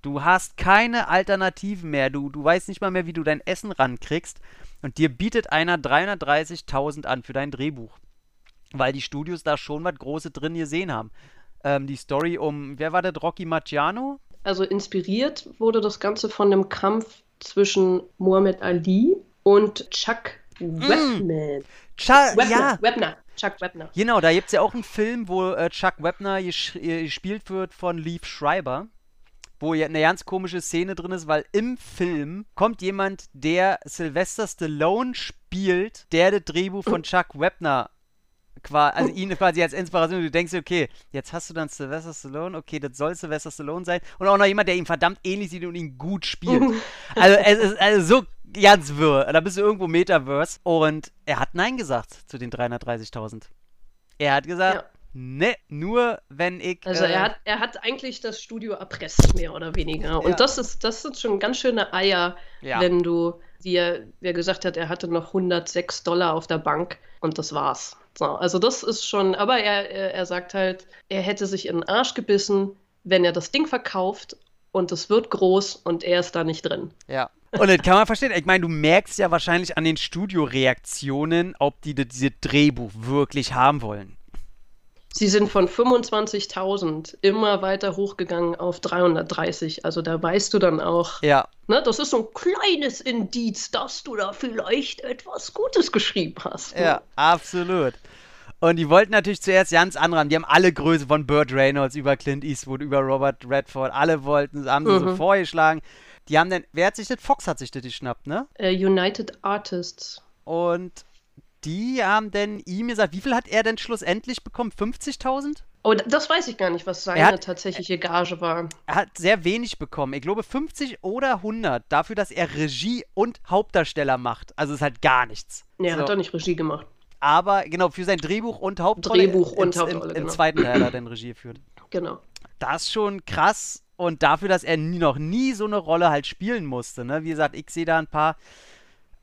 Du hast keine Alternativen mehr. Du, du weißt nicht mal mehr, wie du dein Essen rankriegst. Und dir bietet einer 330.000 an für dein Drehbuch. Weil die Studios da schon was Großes drin gesehen haben. Ähm, die Story um, wer war das? Rocky Marciano? Also inspiriert wurde das Ganze von dem Kampf zwischen Muhammad Ali und Chuck mm. Webman. Chuck, Webner, ja. Webner. Chuck Webner. Genau, da gibt es ja auch einen Film, wo äh, Chuck Webner gespielt wird von Leaf Schreiber wo ja eine ganz komische Szene drin ist, weil im Film kommt jemand, der Sylvester Stallone spielt, der das Drehbuch von Chuck Webner also ihn quasi als Inspiration. Du denkst okay, jetzt hast du dann Sylvester Stallone, okay, das soll Sylvester Stallone sein. Und auch noch jemand, der ihm verdammt ähnlich sieht und ihn gut spielt. also es ist also so ganz wirr. Da bist du irgendwo Metaverse. Und er hat Nein gesagt zu den 330.000. Er hat gesagt, ja. Ne, nur wenn ich. Also er, äh, hat, er hat eigentlich das Studio erpresst, mehr oder weniger. Und ja. das ist, das sind schon ganz schöne Eier, ja. wenn du dir, wer gesagt hat, er hatte noch 106 Dollar auf der Bank und das war's. So, also das ist schon, aber er, er, sagt halt, er hätte sich in den Arsch gebissen, wenn er das Ding verkauft und es wird groß und er ist da nicht drin. Ja. Und das kann man verstehen. Ich meine, du merkst ja wahrscheinlich an den Studioreaktionen, ob die dieses Drehbuch wirklich haben wollen. Sie sind von 25.000 immer weiter hochgegangen auf 330. Also da weißt du dann auch, ja. ne, das ist so ein kleines Indiz, dass du da vielleicht etwas Gutes geschrieben hast. Ne? Ja, absolut. Und die wollten natürlich zuerst ganz andere haben. Die haben alle Größe von Burt Reynolds über Clint Eastwood, über Robert Redford. Alle wollten, haben sie mhm. so vorgeschlagen. Die haben dann, wer hat sich das? Fox hat sich das geschnappt, ne? Uh, United Artists. Und die haben denn ihm gesagt, wie viel hat er denn schlussendlich bekommen? 50.000? Oh, das weiß ich gar nicht, was seine hat, tatsächliche Gage war. Er hat sehr wenig bekommen. Ich glaube 50 oder 100 dafür, dass er Regie und Hauptdarsteller macht. Also ist halt gar nichts. Nee, er so. hat doch nicht Regie gemacht. Aber genau, für sein Drehbuch und Hauptrolle. Drehbuch und im, Hauptrolle. Im, im genau. zweiten Teil hat er dann Regie geführt. Genau. Das ist schon krass. Und dafür, dass er nie, noch nie so eine Rolle halt spielen musste. Ne? Wie gesagt, ich sehe da ein paar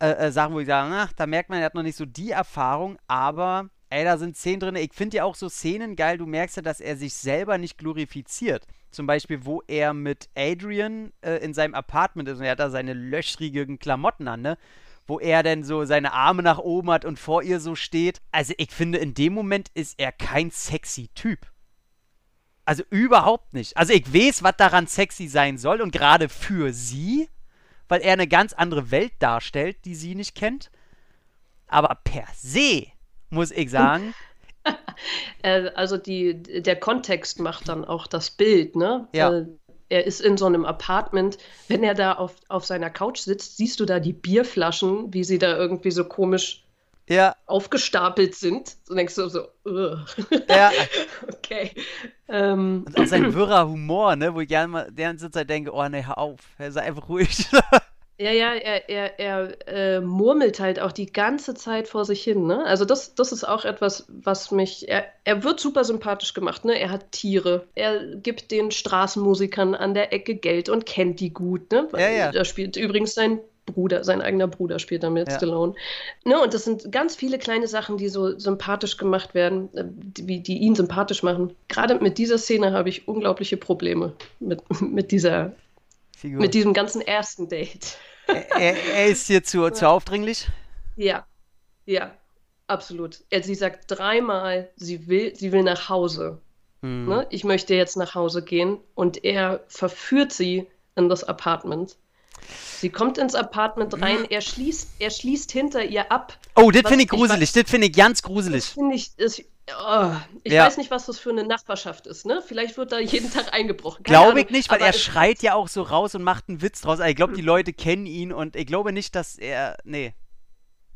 äh, äh, Sachen, wo ich sage, ach, da merkt man, er hat noch nicht so die Erfahrung, aber ey, da sind Szenen drin. Ich finde ja auch so Szenen geil, du merkst ja, dass er sich selber nicht glorifiziert. Zum Beispiel, wo er mit Adrian äh, in seinem Apartment ist und er hat da seine löchrigen Klamotten an, ne? Wo er dann so seine Arme nach oben hat und vor ihr so steht. Also ich finde, in dem Moment ist er kein sexy Typ. Also überhaupt nicht. Also ich weiß, was daran sexy sein soll und gerade für sie, weil er eine ganz andere Welt darstellt, die sie nicht kennt. Aber per se muss ich sagen. Äh, also die, der Kontext macht dann auch das Bild, ne? Ja. Äh, er ist in so einem Apartment. Wenn er da auf, auf seiner Couch sitzt, siehst du da die Bierflaschen, wie sie da irgendwie so komisch ja. aufgestapelt sind. So denkst du so, Ugh. ja. okay. Ähm. Und auch sein wirrer Humor, ne, wo ich gerne mal ganze Zeit denke, oh ne, hör auf, sei einfach ruhig. Ja, ja, er, er, er äh, murmelt halt auch die ganze Zeit vor sich hin. Ne? Also das, das ist auch etwas, was mich. Er, er wird super sympathisch gemacht. Ne? Er hat Tiere. Er gibt den Straßenmusikern an der Ecke Geld und kennt die gut. Ne? Ja, ja. Da spielt übrigens sein Bruder, sein eigener Bruder spielt damit ja. Stallone. Ne, und das sind ganz viele kleine Sachen, die so sympathisch gemacht werden, äh, die, die ihn sympathisch machen. Gerade mit dieser Szene habe ich unglaubliche Probleme mit, mit dieser Figur. mit diesem ganzen ersten Date er, er, ist hier zu, zu aufdringlich? Ja, ja, absolut. Er, sie sagt dreimal, sie will, sie will nach Hause. Hm. Ne? Ich möchte jetzt nach Hause gehen und er verführt sie in das Apartment. Sie kommt ins Apartment rein, er schließt, er schließt hinter ihr ab. Oh, das finde ich gruselig, das finde ich ganz gruselig. Das finde ich, das, oh, ich ja. weiß nicht, was das für eine Nachbarschaft ist, ne? Vielleicht wird da jeden Tag eingebrochen. Glaube ich nicht, weil er schreit ja auch so raus und macht einen Witz draus. Also ich glaube, die Leute kennen ihn und ich glaube nicht, dass er, nee.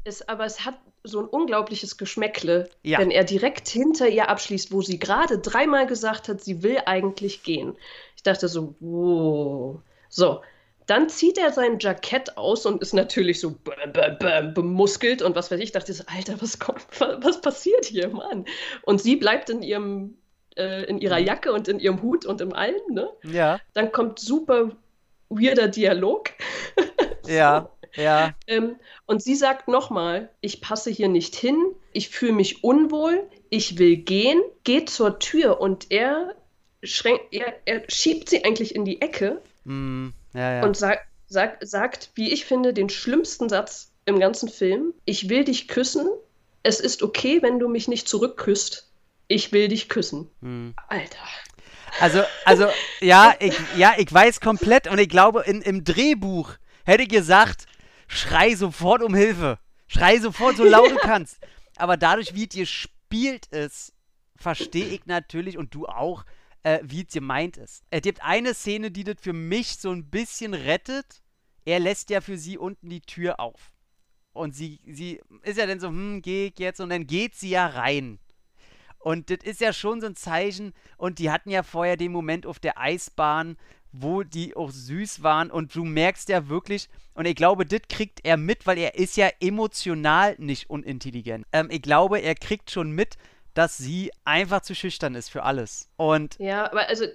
Es, aber es hat so ein unglaubliches Geschmäckle, ja. wenn er direkt hinter ihr abschließt, wo sie gerade dreimal gesagt hat, sie will eigentlich gehen. Ich dachte so, wow. So, dann zieht er sein Jackett aus und ist natürlich so bemuskelt und was weiß ich. Ich dachte so, Alter, was, kommt, was passiert hier, Mann? Und sie bleibt in ihrem äh, in ihrer mhm. Jacke und in ihrem Hut und im allem, ne? Ja. Dann kommt super weirder Dialog. ja, ja. Ähm, und sie sagt nochmal, ich passe hier nicht hin, ich fühle mich unwohl, ich will gehen, geht zur Tür und er, er, er schiebt sie eigentlich in die Ecke. Mm ja, ja. Und sag, sag, sagt, wie ich finde, den schlimmsten Satz im ganzen Film. Ich will dich küssen. Es ist okay, wenn du mich nicht zurückküsst. Ich will dich küssen. Hm. Alter. Also, also, ja, ich, ja, ich weiß komplett und ich glaube, in, im Drehbuch hätte ich gesagt, schrei sofort um Hilfe. Schrei sofort so laut du kannst. Aber dadurch, wie dir spielt es, verstehe ich natürlich und du auch, äh, wie es gemeint ist. Er gibt eine Szene, die das für mich so ein bisschen rettet. Er lässt ja für sie unten die Tür auf. Und sie, sie ist ja dann so, hm, geh ich jetzt? Und dann geht sie ja rein. Und das ist ja schon so ein Zeichen. Und die hatten ja vorher den Moment auf der Eisbahn, wo die auch süß waren. Und du merkst ja wirklich, und ich glaube, das kriegt er mit, weil er ist ja emotional nicht unintelligent. Ähm, ich glaube, er kriegt schon mit, dass sie einfach zu schüchtern ist für alles. Und ja, aber also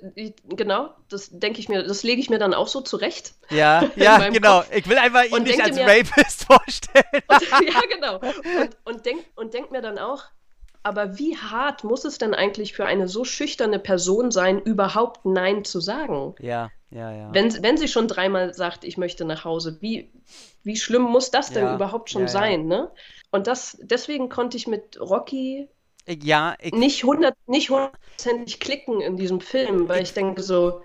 genau, das denke ich mir, das lege ich mir dann auch so zurecht. Ja, ja, genau. Kopf. Ich will einfach ihn nicht als mir, Rapist vorstellen. Und, ja, genau. Und, und denk, und denk mir dann auch, aber wie hart muss es denn eigentlich für eine so schüchterne Person sein, überhaupt Nein zu sagen? Ja, ja, ja. Wenn, wenn sie schon dreimal sagt, ich möchte nach Hause, wie, wie schlimm muss das denn ja, überhaupt schon ja, sein, ne? Und das, deswegen konnte ich mit Rocky ja, ich nicht hundert, nicht hundertprozentig klicken in diesem Film, weil ich, denke so,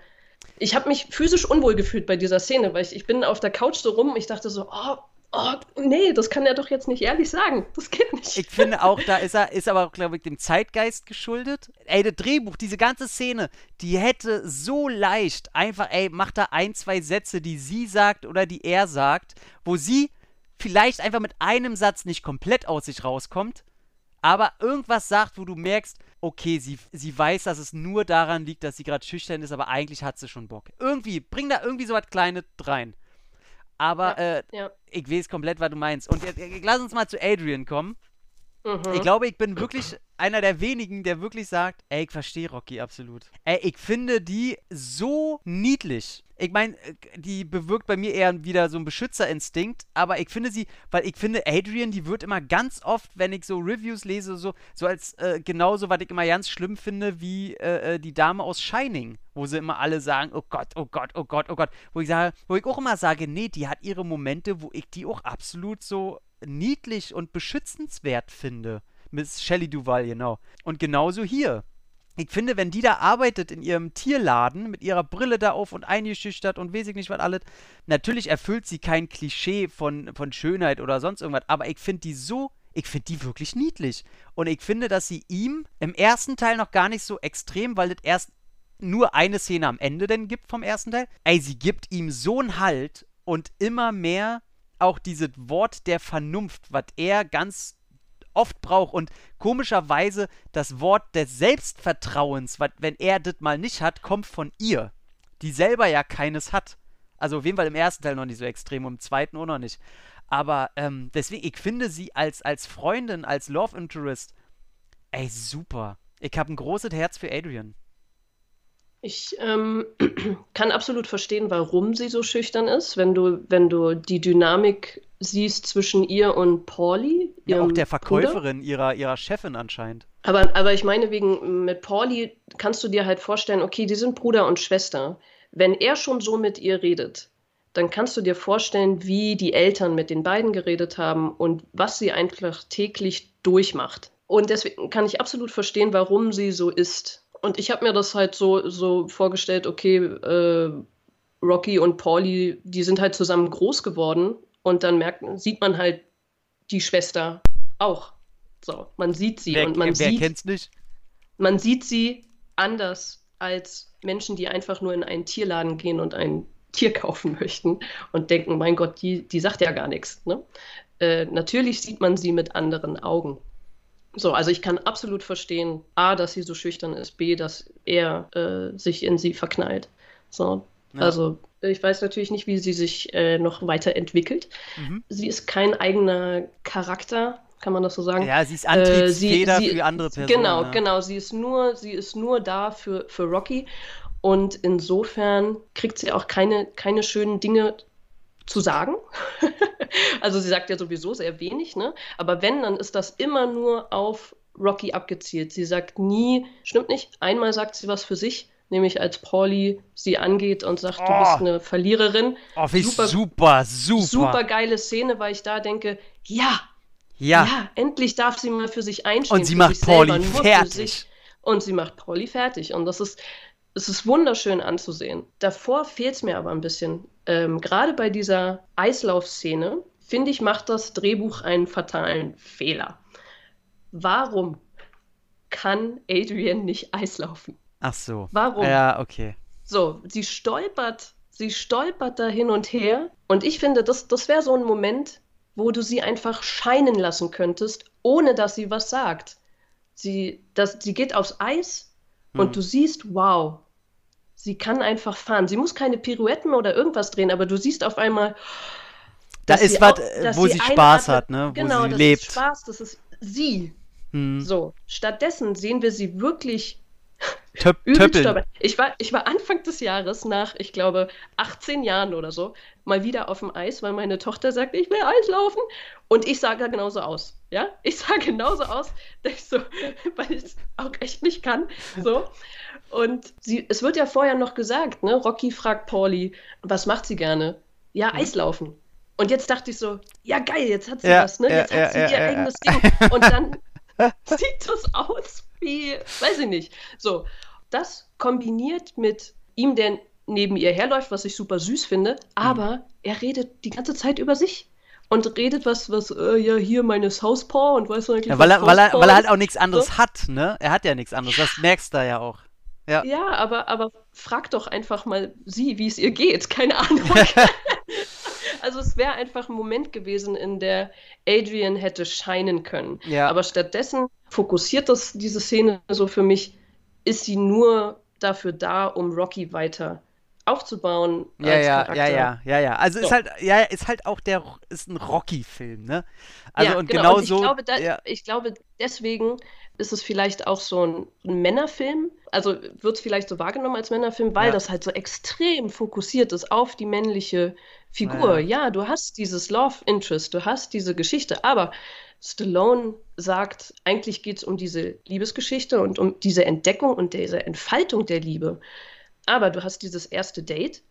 ich habe mich physisch unwohl gefühlt bei dieser Szene, weil ich, ich bin auf der Couch so rum, ich dachte so, oh, oh, nee, das kann er doch jetzt nicht ehrlich sagen. Das geht nicht. Ich finde auch, da ist er, ist aber, glaube ich, dem Zeitgeist geschuldet. Ey, das Drehbuch, diese ganze Szene, die hätte so leicht einfach, ey, macht da ein, zwei Sätze, die sie sagt oder die er sagt, wo sie vielleicht einfach mit einem Satz nicht komplett aus sich rauskommt, aber irgendwas sagt, wo du merkst, okay, sie, sie weiß, dass es nur daran liegt, dass sie gerade schüchtern ist, aber eigentlich hat sie schon Bock. Irgendwie, bring da irgendwie so was Kleines rein. Aber Ja, äh, ja. ich weiß komplett, was du meinst. Und jetzt, jetzt, lass uns mal zu Adrian kommen. Mhm. Ich glaube, ich bin wirklich einer der wenigen, der wirklich sagt, ey, ich verstehe Rocky absolut. Ey, ich finde die so niedlich. Ich meine, die bewirkt bei mir eher wieder so einen Beschützerinstinkt, aber ich finde sie, weil ich finde, Adrian, die wird immer ganz oft, wenn ich so Reviews lese, so, so als äh, genauso, was ich immer ganz schlimm finde, wie äh, äh, die Dame aus Shining, wo sie immer alle sagen, oh Gott, oh Gott, oh Gott, oh Gott, wo ich sage, wo ich auch immer sage, nee, die hat ihre Momente, wo ich die auch absolut so niedlich und beschützenswert finde. Miss Shelley Duval, genau. Und genauso hier. Ich finde, wenn die da arbeitet in ihrem Tierladen mit ihrer Brille da auf und eingeschüchtert und weiß ich nicht was alles, natürlich erfüllt sie kein Klischee von, von Schönheit oder sonst irgendwas, aber ich finde die so, ich finde die wirklich niedlich. Und ich finde, dass sie ihm im ersten Teil noch gar nicht so extrem, weil das erst nur eine Szene am Ende denn gibt vom ersten Teil. Ey, sie gibt ihm so einen Halt und immer mehr auch dieses Wort der Vernunft, was er ganz oft braucht und komischerweise das Wort des Selbstvertrauens, was, wenn er das mal nicht hat, kommt von ihr, die selber ja keines hat. Also auf jeden Fall im ersten Teil noch nicht so extrem im zweiten auch noch nicht. Aber ähm, deswegen, ich finde sie als, als Freundin, als Love Interest, ey, super. Ich habe ein großes Herz für Adrian. Ich ähm, kann absolut verstehen, warum sie so schüchtern ist, wenn du, wenn du die Dynamik siehst zwischen ihr und Pauli. Ja, auch der Bruder. Verkäuferin ihrer, ihrer Chefin anscheinend. Aber, aber ich meine, wegen mit Pauli kannst du dir halt vorstellen, okay, die sind Bruder und Schwester. Wenn er schon so mit ihr redet, dann kannst du dir vorstellen, wie die Eltern mit den beiden geredet haben und was sie einfach täglich durchmacht. Und deswegen kann ich absolut verstehen, warum sie so ist. Und ich habe mir das halt so, so vorgestellt, okay, äh, Rocky und Pauli, die sind halt zusammen groß geworden und dann merkt, sieht man halt die Schwester auch. So, man sieht sie wer und man wer sieht, kennt's nicht? man sieht sie anders als Menschen, die einfach nur in einen Tierladen gehen und ein Tier kaufen möchten und denken, mein Gott, die, die sagt ja gar nichts. Ne? Äh, natürlich sieht man sie mit anderen Augen. So, also ich kann absolut verstehen, A, dass sie so schüchtern ist, B, dass er äh, sich in sie verknallt. So, Ja. also ich weiß natürlich nicht, wie sie sich äh, noch weiterentwickelt. Mhm. Sie ist kein eigener Charakter, kann man das so sagen? Ja, sie ist Äh, Antriebsfeder sie- sie- für andere Personen. Genau, ja. genau. Sie ist nur, sie ist nur da für, für Rocky. Und insofern kriegt sie auch keine, keine schönen Dinge zu sagen. also sie sagt ja sowieso sehr wenig, ne? Aber wenn, dann ist das immer nur auf Rocky abgezielt. Sie sagt nie, stimmt nicht, einmal sagt sie was für sich, nämlich als Pauli sie angeht und sagt, du Oh. bist eine Verliererin. Oh, wie Super- super, super. Super geile Szene, weil ich da denke, ja, Ja, ja, endlich darf sie mal für sich einstehen. und sie macht Pauli fertig. Und sie macht Pauli fertig. Und das ist, es ist wunderschön anzusehen. Davor fehlt es mir aber ein bisschen. Ähm, Gerade bei dieser Eislaufszene, finde ich, macht das Drehbuch einen fatalen Fehler. Warum kann Adrian nicht Eislaufen? Ach so. Warum? Ja, okay. So, sie stolpert, sie stolpert da hin und her. Und ich finde, das, das wäre so ein Moment, wo du sie einfach scheinen lassen könntest, ohne dass sie was sagt. Sie, das, sie geht aufs Eis Hm. und du siehst, wow, sie kann einfach fahren. Sie muss keine Pirouetten oder irgendwas drehen, aber du siehst auf einmal, Da ist was, äh, wo sie sie Spaß hat, ne? Wo Genau, sie das lebt. ist Spaß, das ist sie. Hm. So, stattdessen sehen wir sie wirklich Töp Töppeln. Ich war, ich war Anfang des Jahres nach, ich glaube, 18 Jahren oder so, mal wieder auf dem Eis, weil meine Tochter sagt, ich will Eis laufen. Und ich sah da genauso aus. Ja, ich sah genauso aus, dass ich so, weil ich es auch echt nicht kann. So. Und sie, es wird ja vorher noch gesagt, ne? Rocky fragt Pauli, was macht sie gerne? Ja, Eislaufen. Und jetzt dachte ich so, ja geil, jetzt hat sie Ja, was, ne? ja, Jetzt hat ja, sie ja, ihr ja, eigenes Ding. Und dann sieht das aus wie, weiß ich nicht. So, das kombiniert mit ihm, der neben ihr herläuft, was ich super süß finde, aber er redet die ganze Zeit über sich und redet was, was, äh, ja, hier meine Southpaw und weißt du eigentlich, Ja, weil, was er, weil, er, weil er halt auch nichts anderes hat, ne? Er hat ja nichts anderes. Das merkst du ja auch. Ja. Ja, aber, aber frag doch einfach mal sie, wie es ihr geht. Keine Ahnung. Also es wäre einfach ein Moment gewesen, in der Adrian hätte scheinen können. Ja. Aber stattdessen fokussiert das diese Szene so für mich, ist sie nur dafür da, um Rocky weiter aufzubauen. Ja, als ja, ja, ja, ja, ja. Also ist So. halt, ja, ist halt auch der, ist ein Rocky-Film, ne? Also ja, und genau. genau und ich so. Glaube, da, ja, Ich glaube, deswegen ist es vielleicht auch so ein, ein Männerfilm. Also wird es vielleicht so wahrgenommen als Männerfilm, weil Ja. das halt so extrem fokussiert ist auf die männliche Figur. Ja. Ja, du hast dieses Love Interest, du hast diese Geschichte, aber Stallone sagt, eigentlich geht es um diese Liebesgeschichte und um diese Entdeckung und diese Entfaltung der Liebe. Aber du hast dieses erste Date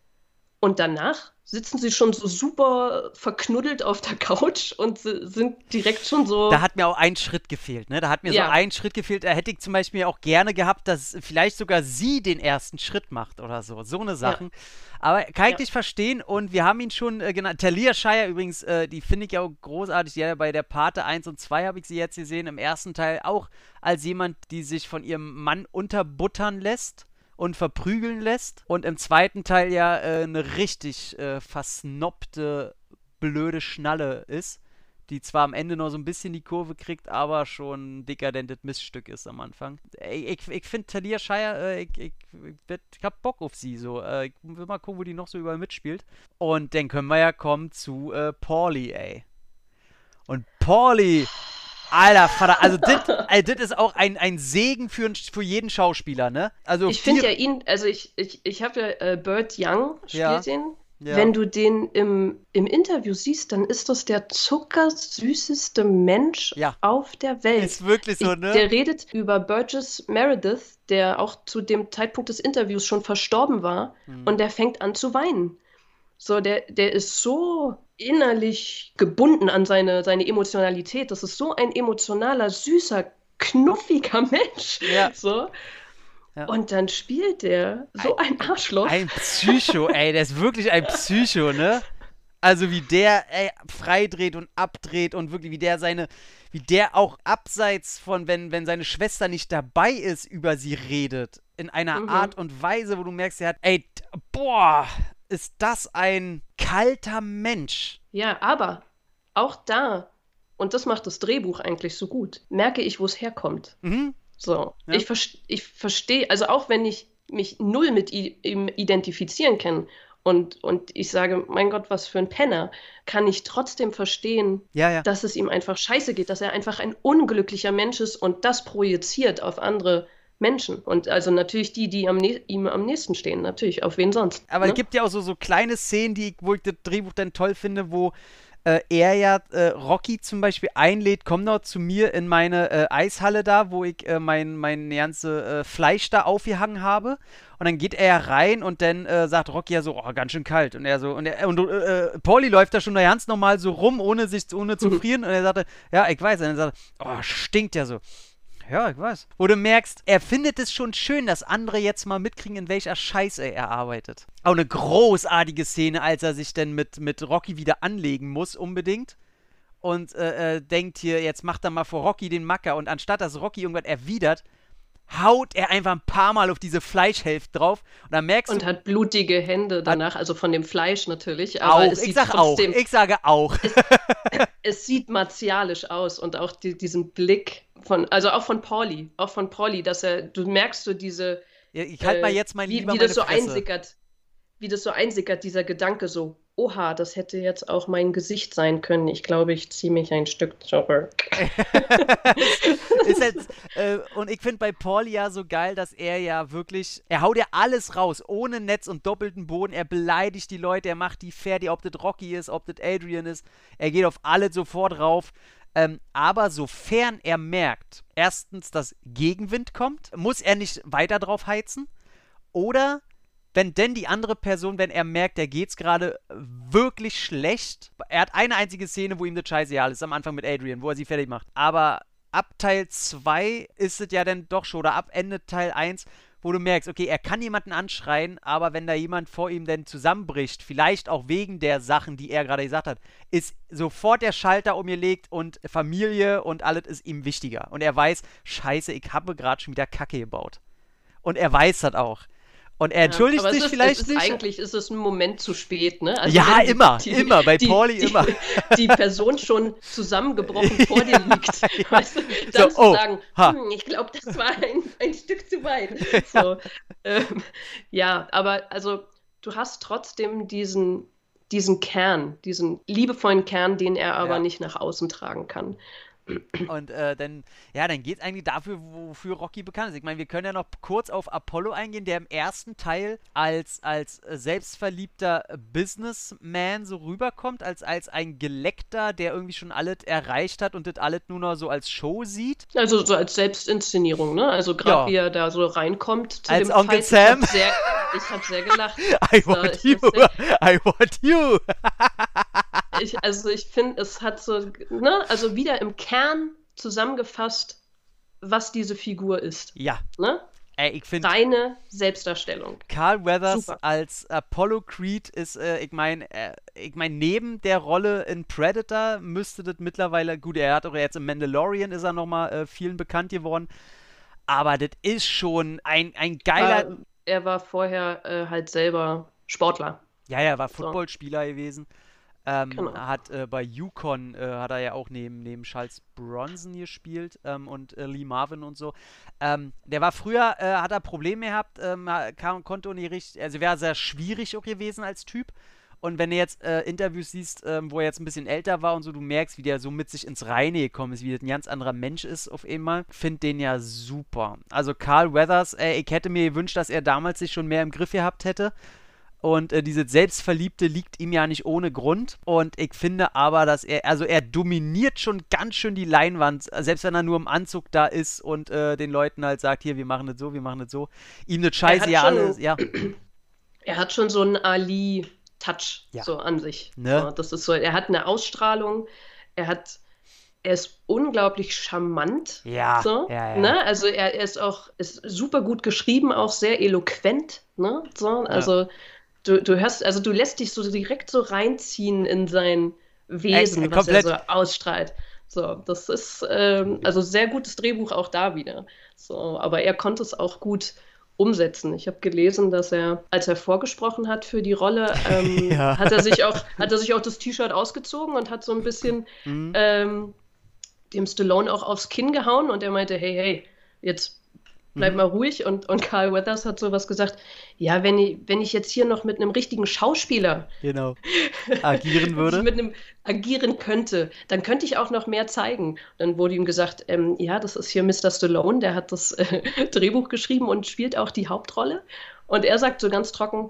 und danach sitzen sie schon so super verknuddelt auf der Couch und si- sind direkt schon so. da hat mir auch ein Schritt gefehlt, ne? Da hat mir Ja. so ein Schritt gefehlt. Da hätte ich zum Beispiel auch gerne gehabt, dass vielleicht sogar sie den ersten Schritt macht oder so. So eine Sachen. Aber kann ich Ja. nicht verstehen und wir haben ihn schon äh, genannt. Talia Shire übrigens, äh, die finde ich ja auch großartig. Die hat ja bei der Pate 1 und 2 habe ich sie jetzt gesehen. Im ersten Teil auch als jemand, die sich von ihrem Mann unterbuttern lässt und verprügeln lässt. Und im zweiten Teil ja äh, eine richtig äh, versnobte, blöde Schnalle ist. Die zwar am Ende noch so ein bisschen die Kurve kriegt, aber schon ein dekadentes Missstück ist am Anfang. Ich, ich, ich finde Talia Shire, äh, ich, ich, ich, hab Bock auf sie so. Äh, ich will mal gucken, wo die noch so überall mitspielt. Und dann können wir ja kommen zu äh, Paulie, ey. Und Paulie, alter Vater, also das ist auch ein, ein Segen für, für jeden Schauspieler, ne? Also ich finde ja ihn, also ich, ich, ich habe ja äh, Burt Young spielt Ja. ihn. Ja. Wenn du den im, im Interview siehst, dann ist das der zuckersüßeste Mensch Ja. auf der Welt. Ist wirklich so, Ich- ne? Der redet über Burgess Meredith, der auch zu dem Zeitpunkt des Interviews schon verstorben war, Hm. und der fängt an zu weinen. So, der, der ist so innerlich gebunden an seine, seine Emotionalität. Das ist so ein emotionaler, süßer, knuffiger Mensch. Ja. So. Ja. Und dann spielt der so ein Arschloch. Ein Psycho, ey, der ist wirklich ein Psycho, ne? Also wie der ey, freidreht und abdreht und wirklich wie der seine, wie der auch abseits von, wenn, wenn seine Schwester nicht dabei ist, über sie redet. In einer Mhm. Art und Weise, wo du merkst, er hat, ey, boah, ist das ein kalter Mensch. Ja, aber auch da, und das macht das Drehbuch eigentlich so gut, merke ich, wo es herkommt. Mhm. So, Ja. ich, vers ich verstehe, also auch wenn ich mich null mit ihm identifizieren kann und, und ich sage, mein Gott, was für ein Penner, kann ich trotzdem verstehen, Ja, ja. dass es ihm einfach scheiße geht, dass er einfach ein unglücklicher Mensch ist und das projiziert auf andere Menschen. Und also natürlich die, die am ihm am nächsten stehen, natürlich, auf wen sonst. Aber ne? es gibt ja auch so, so kleine Szenen, die, ich- wo ich das Drehbuch dann toll finde, wo äh, er ja äh, Rocky zum Beispiel einlädt, komm doch zu mir in meine äh, Eishalle da, wo ich äh, mein, mein ganze äh, Fleisch da aufgehangen habe. Und dann geht er ja rein und dann äh, sagt Rocky ja so, oh, ganz schön kalt. Und er so, und, er, und Pauli läuft da schon da ganz normal so rum, ohne sich, ohne zu frieren. Und er sagte, ja, ich weiß. Und dann sagt er, oh, stinkt ja so. Ja, ich weiß. Wo du merkst, er findet es schon schön, dass andere jetzt mal mitkriegen, in welcher Scheiße er arbeitet. Auch eine großartige Szene, als er sich dann mit, mit Rocky wieder anlegen muss, unbedingt. Und äh, äh, denkt hier, jetzt macht er mal vor Rocky den Macker. Und anstatt dass Rocky irgendwas erwidert, haut er einfach ein paar Mal auf diese Fleischhälfte drauf. Und dann merkst Und du hat blutige Hände danach, also von dem Fleisch natürlich. auch. Aber es Ich sieht sag auch. trotzdem, Ich sage auch. es sieht martialisch aus und auch die, diesen Blick von, also auch von Pauli, auch von Pauli, dass er, du merkst so diese, Ja, Ich halt mal äh, jetzt mein wie, lieber wie das so Fresse. einsickert, wie das so einsickert, dieser Gedanke so, oha, das hätte jetzt auch mein Gesicht sein können. Ich glaube, ich ziehe mich ein Stück zurück. jetzt, äh, und ich finde bei Paul ja so geil, dass er ja wirklich, er haut ja alles raus, ohne Netz und doppelten Boden. Er beleidigt die Leute, er macht die fertig, ob das Rocky ist, ob das Adrian ist. Er geht auf alle sofort rauf. Ähm, aber sofern er merkt, erstens, dass Gegenwind kommt, muss er nicht weiter drauf heizen. Oder wenn denn die andere Person, wenn er merkt, der geht's gerade wirklich schlecht. Er hat eine einzige Szene, wo ihm das scheißegal ist, am Anfang mit Adrian, wo er sie fertig macht. Aber ab Teil 2 ist es ja dann doch schon, oder ab Ende Teil 1, wo du merkst, okay, er kann jemanden anschreien, aber wenn da jemand vor ihm dann zusammenbricht, vielleicht auch wegen der Sachen, die er gerade gesagt hat, ist sofort der Schalter umgelegt und Familie und alles ist ihm wichtiger. Und er weiß, scheiße, ich habe gerade schon wieder Kacke gebaut. Und er weiß das auch. Und er entschuldigt ja, sich ist, vielleicht ist, nicht. Eigentlich ist es ein Moment zu spät, ne? Also ja, immer, die, immer, bei die, Pauli die, immer. Die Person schon zusammengebrochen vor dir liegt. ja. weißt du? Dann so, zu oh, sagen, hm, ich glaube, das war ein, ein Stück zu weit. So, ähm, ja, aber also du hast trotzdem diesen, diesen Kern, diesen liebevollen Kern, den er aber ja. nicht nach außen tragen kann. Und äh, dann, ja, dann geht es eigentlich dafür, wofür Rocky bekannt ist. Ich meine, wir können ja noch kurz auf Apollo eingehen, der im ersten Teil als, als selbstverliebter Businessman so rüberkommt, als, als ein Geleckter, der irgendwie schon alles erreicht hat und das alles nur noch so als Show sieht. Also so als Selbstinszenierung, ne? Also gerade ja. wie er da so reinkommt. als Onkel Sam. Ich habe sehr, hab sehr, gelacht. I want you. I want you ich, also ich finde, es hat so, ne, also wieder im Kern zusammengefasst, was diese Figur ist. Ja. Ne? Ey, ich finde. Reine Selbstdarstellung. Carl Weathers Super. als Apollo Creed ist, äh, ich meine, äh, ich meine, neben der Rolle in Predator müsste das mittlerweile, gut, er hat auch jetzt im Mandalorian ist er nochmal äh, vielen bekannt geworden. Aber das ist schon ein, ein geiler. Er war vorher äh, halt selber Sportler. Ja, ja, er war Footballspieler so. gewesen. Ähm, genau. Hat äh, bei Yukon äh, hat er ja auch neben, neben Charles Bronson gespielt ähm, und äh, Lee Marvin und so. Ähm, der war früher, äh, hat er Probleme gehabt, ähm, kam, konnte nicht richtig, also wäre sehr schwierig auch gewesen als Typ. Und wenn du jetzt äh, Interviews siehst, ähm, wo er jetzt ein bisschen älter war und so, du merkst, wie der so mit sich ins Reine gekommen ist, wie das ein ganz anderer Mensch ist auf einmal. Find den ja super. Also Carl Weathers, äh, ich hätte mir gewünscht, dass er damals sich schon mehr im Griff gehabt hätte. Und äh, diese Selbstverliebte liegt ihm ja nicht ohne Grund. Und ich finde aber, dass er, also er dominiert schon ganz schön die Leinwand, selbst wenn er nur im Anzug da ist und äh, den Leuten halt sagt, hier, wir machen das so, wir machen das so. Ihm das Scheiße ja alles, ja. Er hat schon so einen Ali-Touch ja. so an sich. Ne? So, das ist so, er hat eine Ausstrahlung, er hat er ist unglaublich charmant. Ja. So, ja, ja. Ne? Also er, er, ist auch ist super gut geschrieben, auch sehr eloquent. Ne? So, also du, du hörst, also du lässt dich so direkt so reinziehen in sein Wesen, äh, was er so ausstrahlt. So, das ist ähm, also sehr gutes Drehbuch auch da wieder. So, aber er konnte es auch gut umsetzen. Ich habe gelesen, dass er, als er vorgesprochen hat für die Rolle, ähm, ja. hat er sich auch, hat er sich auch das T-Shirt ausgezogen und hat so ein bisschen mhm. ähm, dem Stallone auch aufs Kinn gehauen und er meinte, hey, hey, jetzt bleib mhm. mal ruhig. Und, und Carl Weathers hat sowas gesagt, ja, wenn ich, wenn ich jetzt hier noch mit einem richtigen Schauspieler genau. agieren würde. mit einem agieren könnte, dann könnte ich auch noch mehr zeigen. Dann wurde ihm gesagt, ähm, ja, das ist hier Mr. Stallone, der hat das äh, Drehbuch geschrieben und spielt auch die Hauptrolle. Und er sagt so ganz trocken,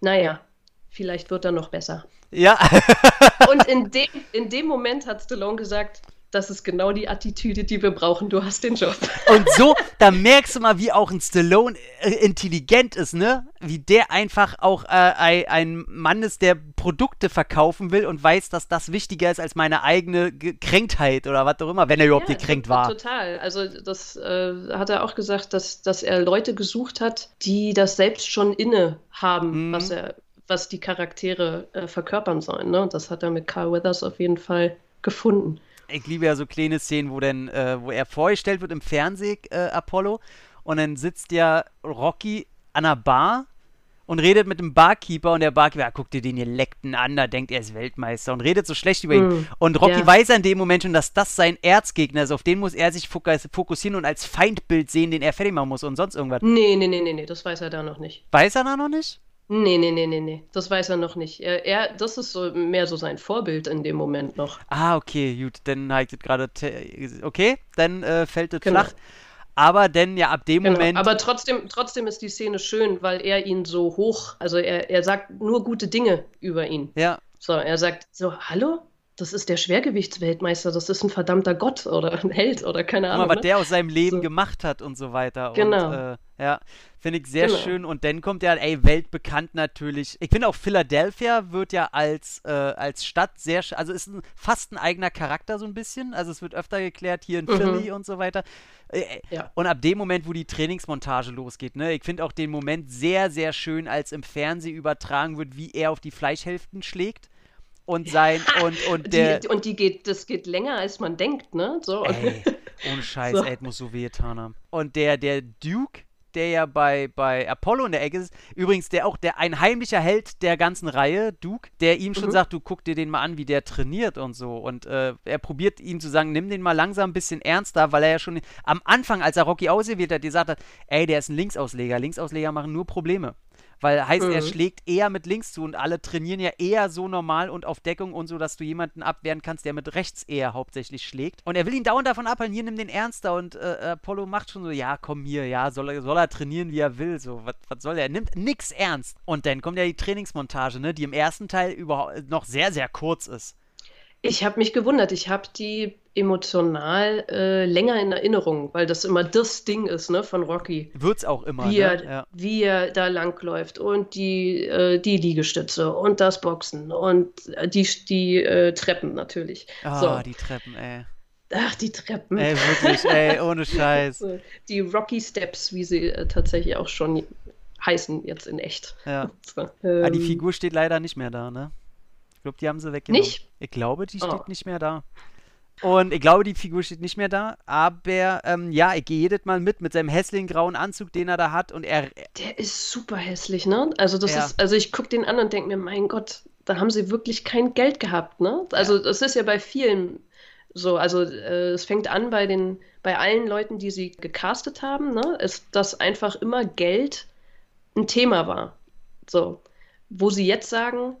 naja, vielleicht wird er noch besser. Ja. und in dem, in dem Moment hat Stallone gesagt, das ist genau die Attitüde, die wir brauchen. Du hast den Job. Und so, da merkst du mal, wie auch ein Stallone äh, intelligent ist, ne? Wie der einfach auch äh, ein Mann ist, der Produkte verkaufen will und weiß, dass das wichtiger ist als meine eigene Kränktheit oder was auch immer, wenn er überhaupt ja, gekränkt war. Total. Also das äh, hat er auch gesagt, dass, dass er Leute gesucht hat, die das selbst schon inne haben, mhm. was er was die Charaktere äh, verkörpern sollen. Ne? Und das hat er mit Carl Weathers auf jeden Fall gefunden ich liebe ja so kleine Szenen, wo dann, äh, wo er vorgestellt wird im Fernseh, äh, Apollo, und dann sitzt ja Rocky an einer Bar und redet mit dem Barkeeper und der Barkeeper, ja, guck dir den Geleckten an, da denkt er ist Weltmeister und redet so schlecht über ihn. Mm, und Rocky ja. weiß in dem Moment schon, dass das sein Erzgegner ist, auf den muss er sich fokussieren und als Feindbild sehen, den er fertig machen muss und sonst irgendwas. Nee, nee, nee, nee, nee, das weiß er da noch nicht. Weiß er da noch nicht? Nee, nee, nee, nee, nee. Das weiß er noch nicht. Er, er, das ist so mehr so sein Vorbild in dem Moment noch. Ah, okay, gut. Dann halt gerade. Okay, dann äh, fällt es genau. flach. Aber denn ja ab dem genau. Moment. Aber trotzdem, trotzdem ist die Szene schön, weil er ihn so hoch, also er, er sagt nur gute Dinge über ihn. Ja. So, er sagt so, hallo? Das ist der Schwergewichtsweltmeister, das ist ein verdammter Gott oder ein Held oder keine Ahnung. Was ne? der aus seinem Leben so. gemacht hat und so weiter. Genau. Und, äh, ja, finde ich sehr genau. schön. Und dann kommt ja, ey, weltbekannt natürlich. Ich finde auch Philadelphia wird ja als, äh, als Stadt sehr, also ist ein, fast ein eigener Charakter so ein bisschen. Also es wird öfter geklärt hier in mhm. Philly und so weiter. Äh, äh, ja. Und ab dem Moment, wo die Trainingsmontage losgeht, ne, ich finde auch den Moment sehr, sehr schön, als im Fernsehen übertragen wird, wie er auf die Fleischhälften schlägt und sein und und der die, und die geht das geht länger als man denkt ne so ey, ohne Scheiß so. ey, muss so wehgetan haben und der der Duke der ja bei, bei Apollo in der Ecke ist, übrigens der auch der ein heimlicher Held der ganzen Reihe, Duke, der ihm schon Mhm. sagt, du guck dir den mal an, wie der trainiert und so. Und äh, er probiert ihm zu sagen, nimm den mal langsam ein bisschen ernster, weil er ja schon am Anfang, als er Rocky ausgewählt hat, gesagt hat, ey, der ist ein Linksausleger. Linksausleger machen nur Probleme. Weil heißt, er Mhm. schlägt eher mit links zu und alle trainieren ja eher so normal und auf Deckung und so, dass du jemanden abwehren kannst, der mit rechts eher hauptsächlich schlägt. Und er will ihn dauernd davon abhalten, hier nimm den ernster und äh, Apollo macht schon so, ja, komm hier, ja, soll er, soll er trainieren, wie er will, so, was, was soll er? Er nimmt nix ernst. Und dann kommt ja die Trainingsmontage, ne, die im ersten Teil überhaupt noch sehr, sehr kurz ist. Ich habe mich gewundert, ich habe die emotional äh, länger in Erinnerung, weil das immer das Ding ist, ne, von Rocky. Wird's auch immer, Wie ne? er, Ja. wie er da langläuft und die, äh, die Liegestütze und das Boxen und die, die äh, Treppen natürlich. Ah, So. die Treppen, ey. Ach, die Treppen. Ey, wirklich, ey, ohne Scheiß. Die Rocky Steps, wie sie äh, tatsächlich auch schon heißen, jetzt in echt. Ja. So, Ah, die ähm, Figur steht leider nicht mehr da, ne? Ich glaube, die haben sie weggenommen. Nicht? Ich glaube, die steht Oh. nicht mehr da. Und ich glaube, die Figur steht nicht mehr da, aber ähm, ja, ich gehe jedes Mal mit mit seinem hässlichen grauen Anzug, den er da hat und er, Der ist super hässlich, ne? Also das Ja. ist, also ich gucke den an und denke mir, mein Gott, da haben sie wirklich kein Geld gehabt, ne? Also das ist ja bei vielen so, also äh, es fängt an bei den, bei allen Leuten, die sie gecastet haben, ne? Ist, dass einfach immer Geld ein Thema war. So, wo sie jetzt sagen,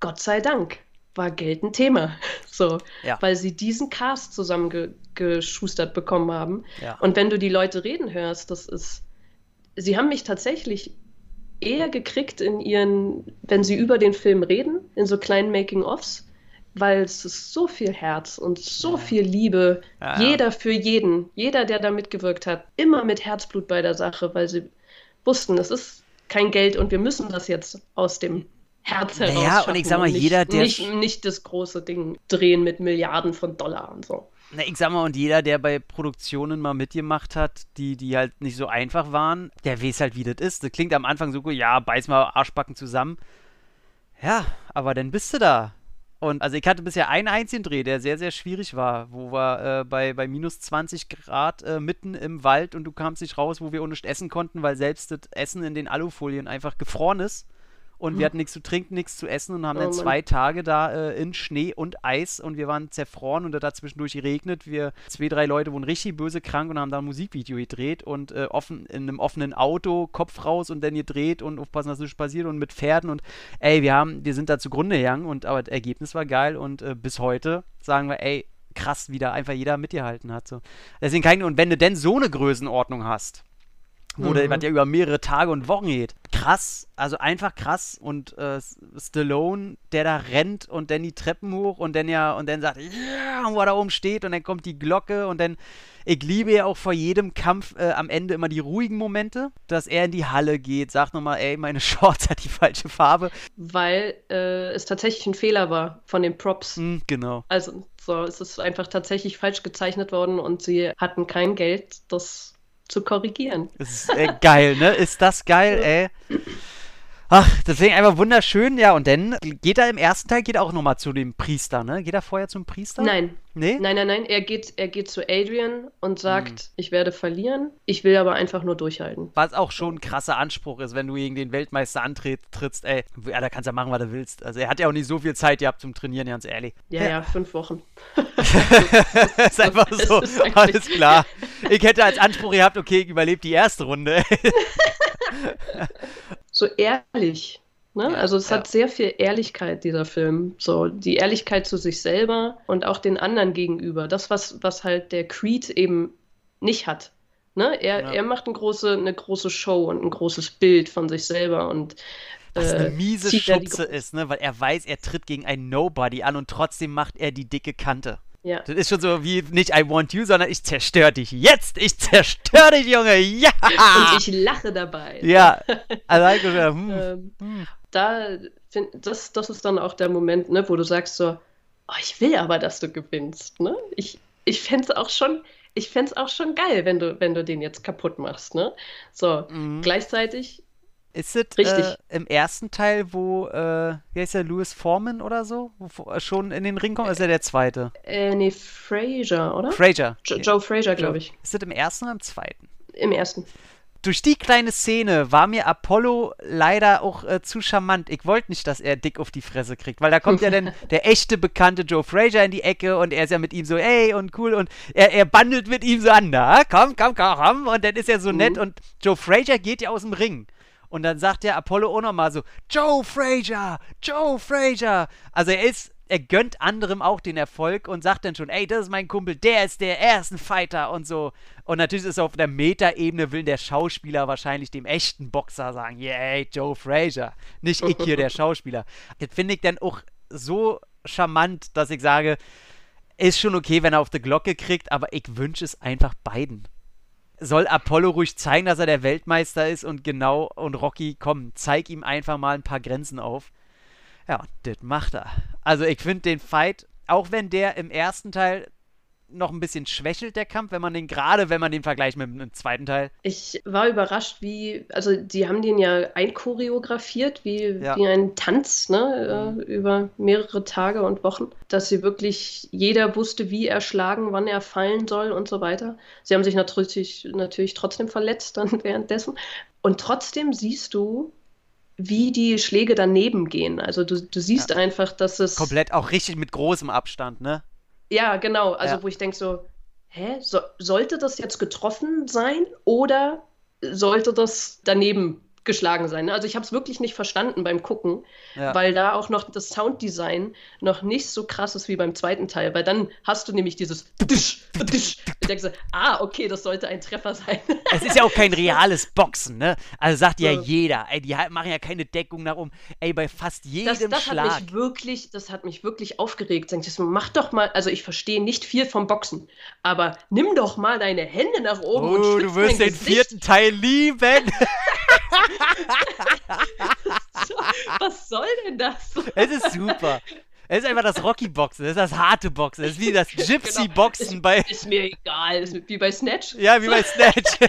Gott sei Dank war Geld ein Thema. So, Ja. weil sie diesen Cast zusammengeschustert bekommen haben. ja, Und wenn du die Leute reden hörst, das ist. Sie haben mich tatsächlich eher gekriegt in ihren, wenn sie über den Film reden, in so kleinen Making-ofs, weil es ist so viel Herz und so Ja. viel Liebe. Jeder für jeden, jeder, der da mitgewirkt hat, immer mit Herzblut bei der Sache, weil sie wussten, es ist kein Geld und wir müssen das jetzt aus dem Herz heraus. und ich sag mal, nicht, jeder, der Nicht, nicht das große Ding drehen mit Milliarden von Dollar und so. Na, ich sag mal, und jeder, der bei Produktionen mal mitgemacht hat, die, die halt nicht so einfach waren, der weiß halt, wie das ist. Das klingt am Anfang so gut, ja, beiß mal Arschbacken zusammen. Ja, aber dann bist du da. Und also ich hatte bisher einen einzigen Dreh, der sehr, sehr schwierig war, wo wir äh, bei, bei minus 20 Grad äh, mitten im Wald und du kamst nicht raus, wo wir ohne essen konnten, weil selbst das Essen in den Alufolien einfach gefroren ist. Und wir hatten nichts zu trinken, nichts zu essen und haben Oh dann Mann. zwei Tage da äh, in Schnee und Eis und wir waren zerfroren und da hat zwischendurch geregnet. Wir, zwei, drei Leute wurden richtig böse krank und haben da ein Musikvideo gedreht und äh, offen, in einem offenen Auto, Kopf raus und dann gedreht und aufpassen, dass nichts passiert und mit Pferden und ey, wir haben, wir sind da zugrunde gegangen und aber das Ergebnis war geil und äh, bis heute sagen wir, ey, krass, wie da einfach jeder mitgehalten hat. So. Deswegen kann ich, und wenn du denn so eine Größenordnung hast, wo der, Mhm. was ja über mehrere Tage und Wochen geht. Krass, also einfach krass. Und äh, Stallone, der da rennt und dann die Treppen hoch und dann ja, und dann sagt, ja, wo er da oben steht und dann kommt die Glocke und dann, ich liebe ja auch vor jedem Kampf äh, am Ende immer die ruhigen Momente, dass er in die Halle geht, sagt nochmal, ey, meine Shorts hat die falsche Farbe. weil äh, es tatsächlich ein Fehler war von den Props. Hm, genau. Also so, es ist einfach tatsächlich falsch gezeichnet worden und sie hatten kein Geld, das zu korrigieren. Das ist äh, geil, ne? Ist das geil, ey. Ach, deswegen einfach wunderschön, ja. Und dann geht er im ersten Teil, geht er auch nochmal zu dem Priester, ne? Geht er vorher zum Priester? Nein, Nee? nein, nein, nein. Er geht, er geht zu Adrian und sagt, Hm. ich werde verlieren, ich will aber einfach nur durchhalten. Was auch schon ein krasser Anspruch ist, wenn du gegen den Weltmeister antrittst, ey. Ja, da kannst du ja machen, was du willst. Also er hat ja auch nicht so viel Zeit gehabt zum Trainieren, ganz ehrlich. Ja, ja, fünf Wochen. ist einfach so, ist alles klar. Ich hätte als Anspruch gehabt, okay, ich überlebe die erste Runde. So ehrlich. Ne? Ja, also es ja. hat sehr viel Ehrlichkeit, dieser Film. So die Ehrlichkeit zu sich selber und auch den anderen gegenüber. Das, was, was halt der Creed eben nicht hat. Ne? Er, Ja. er macht eine große, eine große Show und ein großes Bild von sich selber und Was eine äh, miese die Schubse ist, ne? Weil er weiß, er tritt gegen einen Nobody an und trotzdem macht er die dicke Kante. Ja. Das ist schon so wie nicht I want you, sondern ich zerstör dich jetzt. Ich zerstör dich, Junge. Ja. Und ich lache dabei. ja. Also hm, Ähm, hm. da find, das, das ist dann auch der Moment, ne, wo du sagst so, oh, ich will aber, dass du gewinnst, ne? Ich, ich fände es auch schon, ich fänd's auch schon geil, wenn du, wenn du den jetzt kaputt machst, ne? So, Mhm. gleichzeitig, Ist es äh, im ersten Teil, wo, äh, wie heißt der, Louis Foreman oder so, wo, er schon in den Ring kommt? Ist er der zweite? äh, nee, Fraser, oder? Fraser. Jo Joe Fraser, glaube ich. Ist das im ersten oder im zweiten? Im ersten. durch die kleine Szene war mir Apollo leider auch äh, zu charmant. Ich wollte nicht, dass er dick auf die Fresse kriegt, weil da kommt ja dann der echte bekannte Joe Frazier in die Ecke und er ist ja mit ihm so, ey und cool und er, er bandelt mit ihm so an, na, komm, komm, komm, komm und dann ist er so mhm. nett und Joe Frazier geht ja aus dem Ring. Und dann sagt der Apollo auch nochmal so, Joe Frazier, Joe Frazier. Also er ist er gönnt anderem auch den Erfolg und sagt dann schon, ey, das ist mein Kumpel, der ist der erste Fighter und so. Und natürlich ist auf der Meta-Ebene will der Schauspieler wahrscheinlich dem echten Boxer sagen, yeah, Joe Frazier, nicht ich hier, der Schauspieler. Das finde ich dann auch so charmant, dass ich sage, ist schon okay, wenn er auf die Glocke kriegt, aber ich wünsche es einfach beiden. Soll Apollo ruhig zeigen, dass er der Weltmeister ist und genau, und Rocky, komm, zeig ihm einfach mal ein paar Grenzen auf. Ja, das macht er. Also ich finde den Fight, auch wenn der im ersten Teil noch ein bisschen schwächelt, der Kampf, wenn man den, gerade wenn man den vergleicht mit dem zweiten Teil. Ich war überrascht, wie, also die haben den ja einchoreografiert, wie, ja. wie ein Tanz, ne, mhm. äh, über mehrere Tage und Wochen, dass sie wirklich, jeder wusste, wie er schlagen, wann er fallen soll und so weiter. Sie haben sich natürlich, natürlich trotzdem verletzt dann währenddessen. Und trotzdem siehst du, wie die Schläge daneben gehen. Also du, du siehst ja. einfach, dass es. Komplett auch richtig mit großem Abstand, ne? Ja, genau. Also ja. wo ich denke so, hä, so, sollte das jetzt getroffen sein oder sollte das daneben geschlagen sein. Ne? Also ich habe es wirklich nicht verstanden beim Gucken, ja. weil da auch noch das Sounddesign noch nicht so krass ist wie beim zweiten Teil, weil dann hast du nämlich dieses Disch, Disch. Ich denke so, ah, okay, das sollte ein Treffer sein. Es ist ja auch kein reales Boxen, ne? Also sagt ja, ja jeder, ey, die machen ja keine Deckung nach um, ey, bei fast jedem das, das Schlag. Hat mich wirklich, das hat mich wirklich aufgeregt. So, mach doch mal, also ich verstehe nicht viel vom Boxen, aber nimm doch mal deine Hände nach oben oh, und du wirst den Gesicht. vierten Teil lieben. Was soll denn das? Es ist super. Es ist einfach das Rocky-Boxen, es ist das harte Boxen, es ist wie das. Gypsy-Boxen genau. bei. Ist mir egal, ist wie bei Snatch. Ja, wie bei Snatch.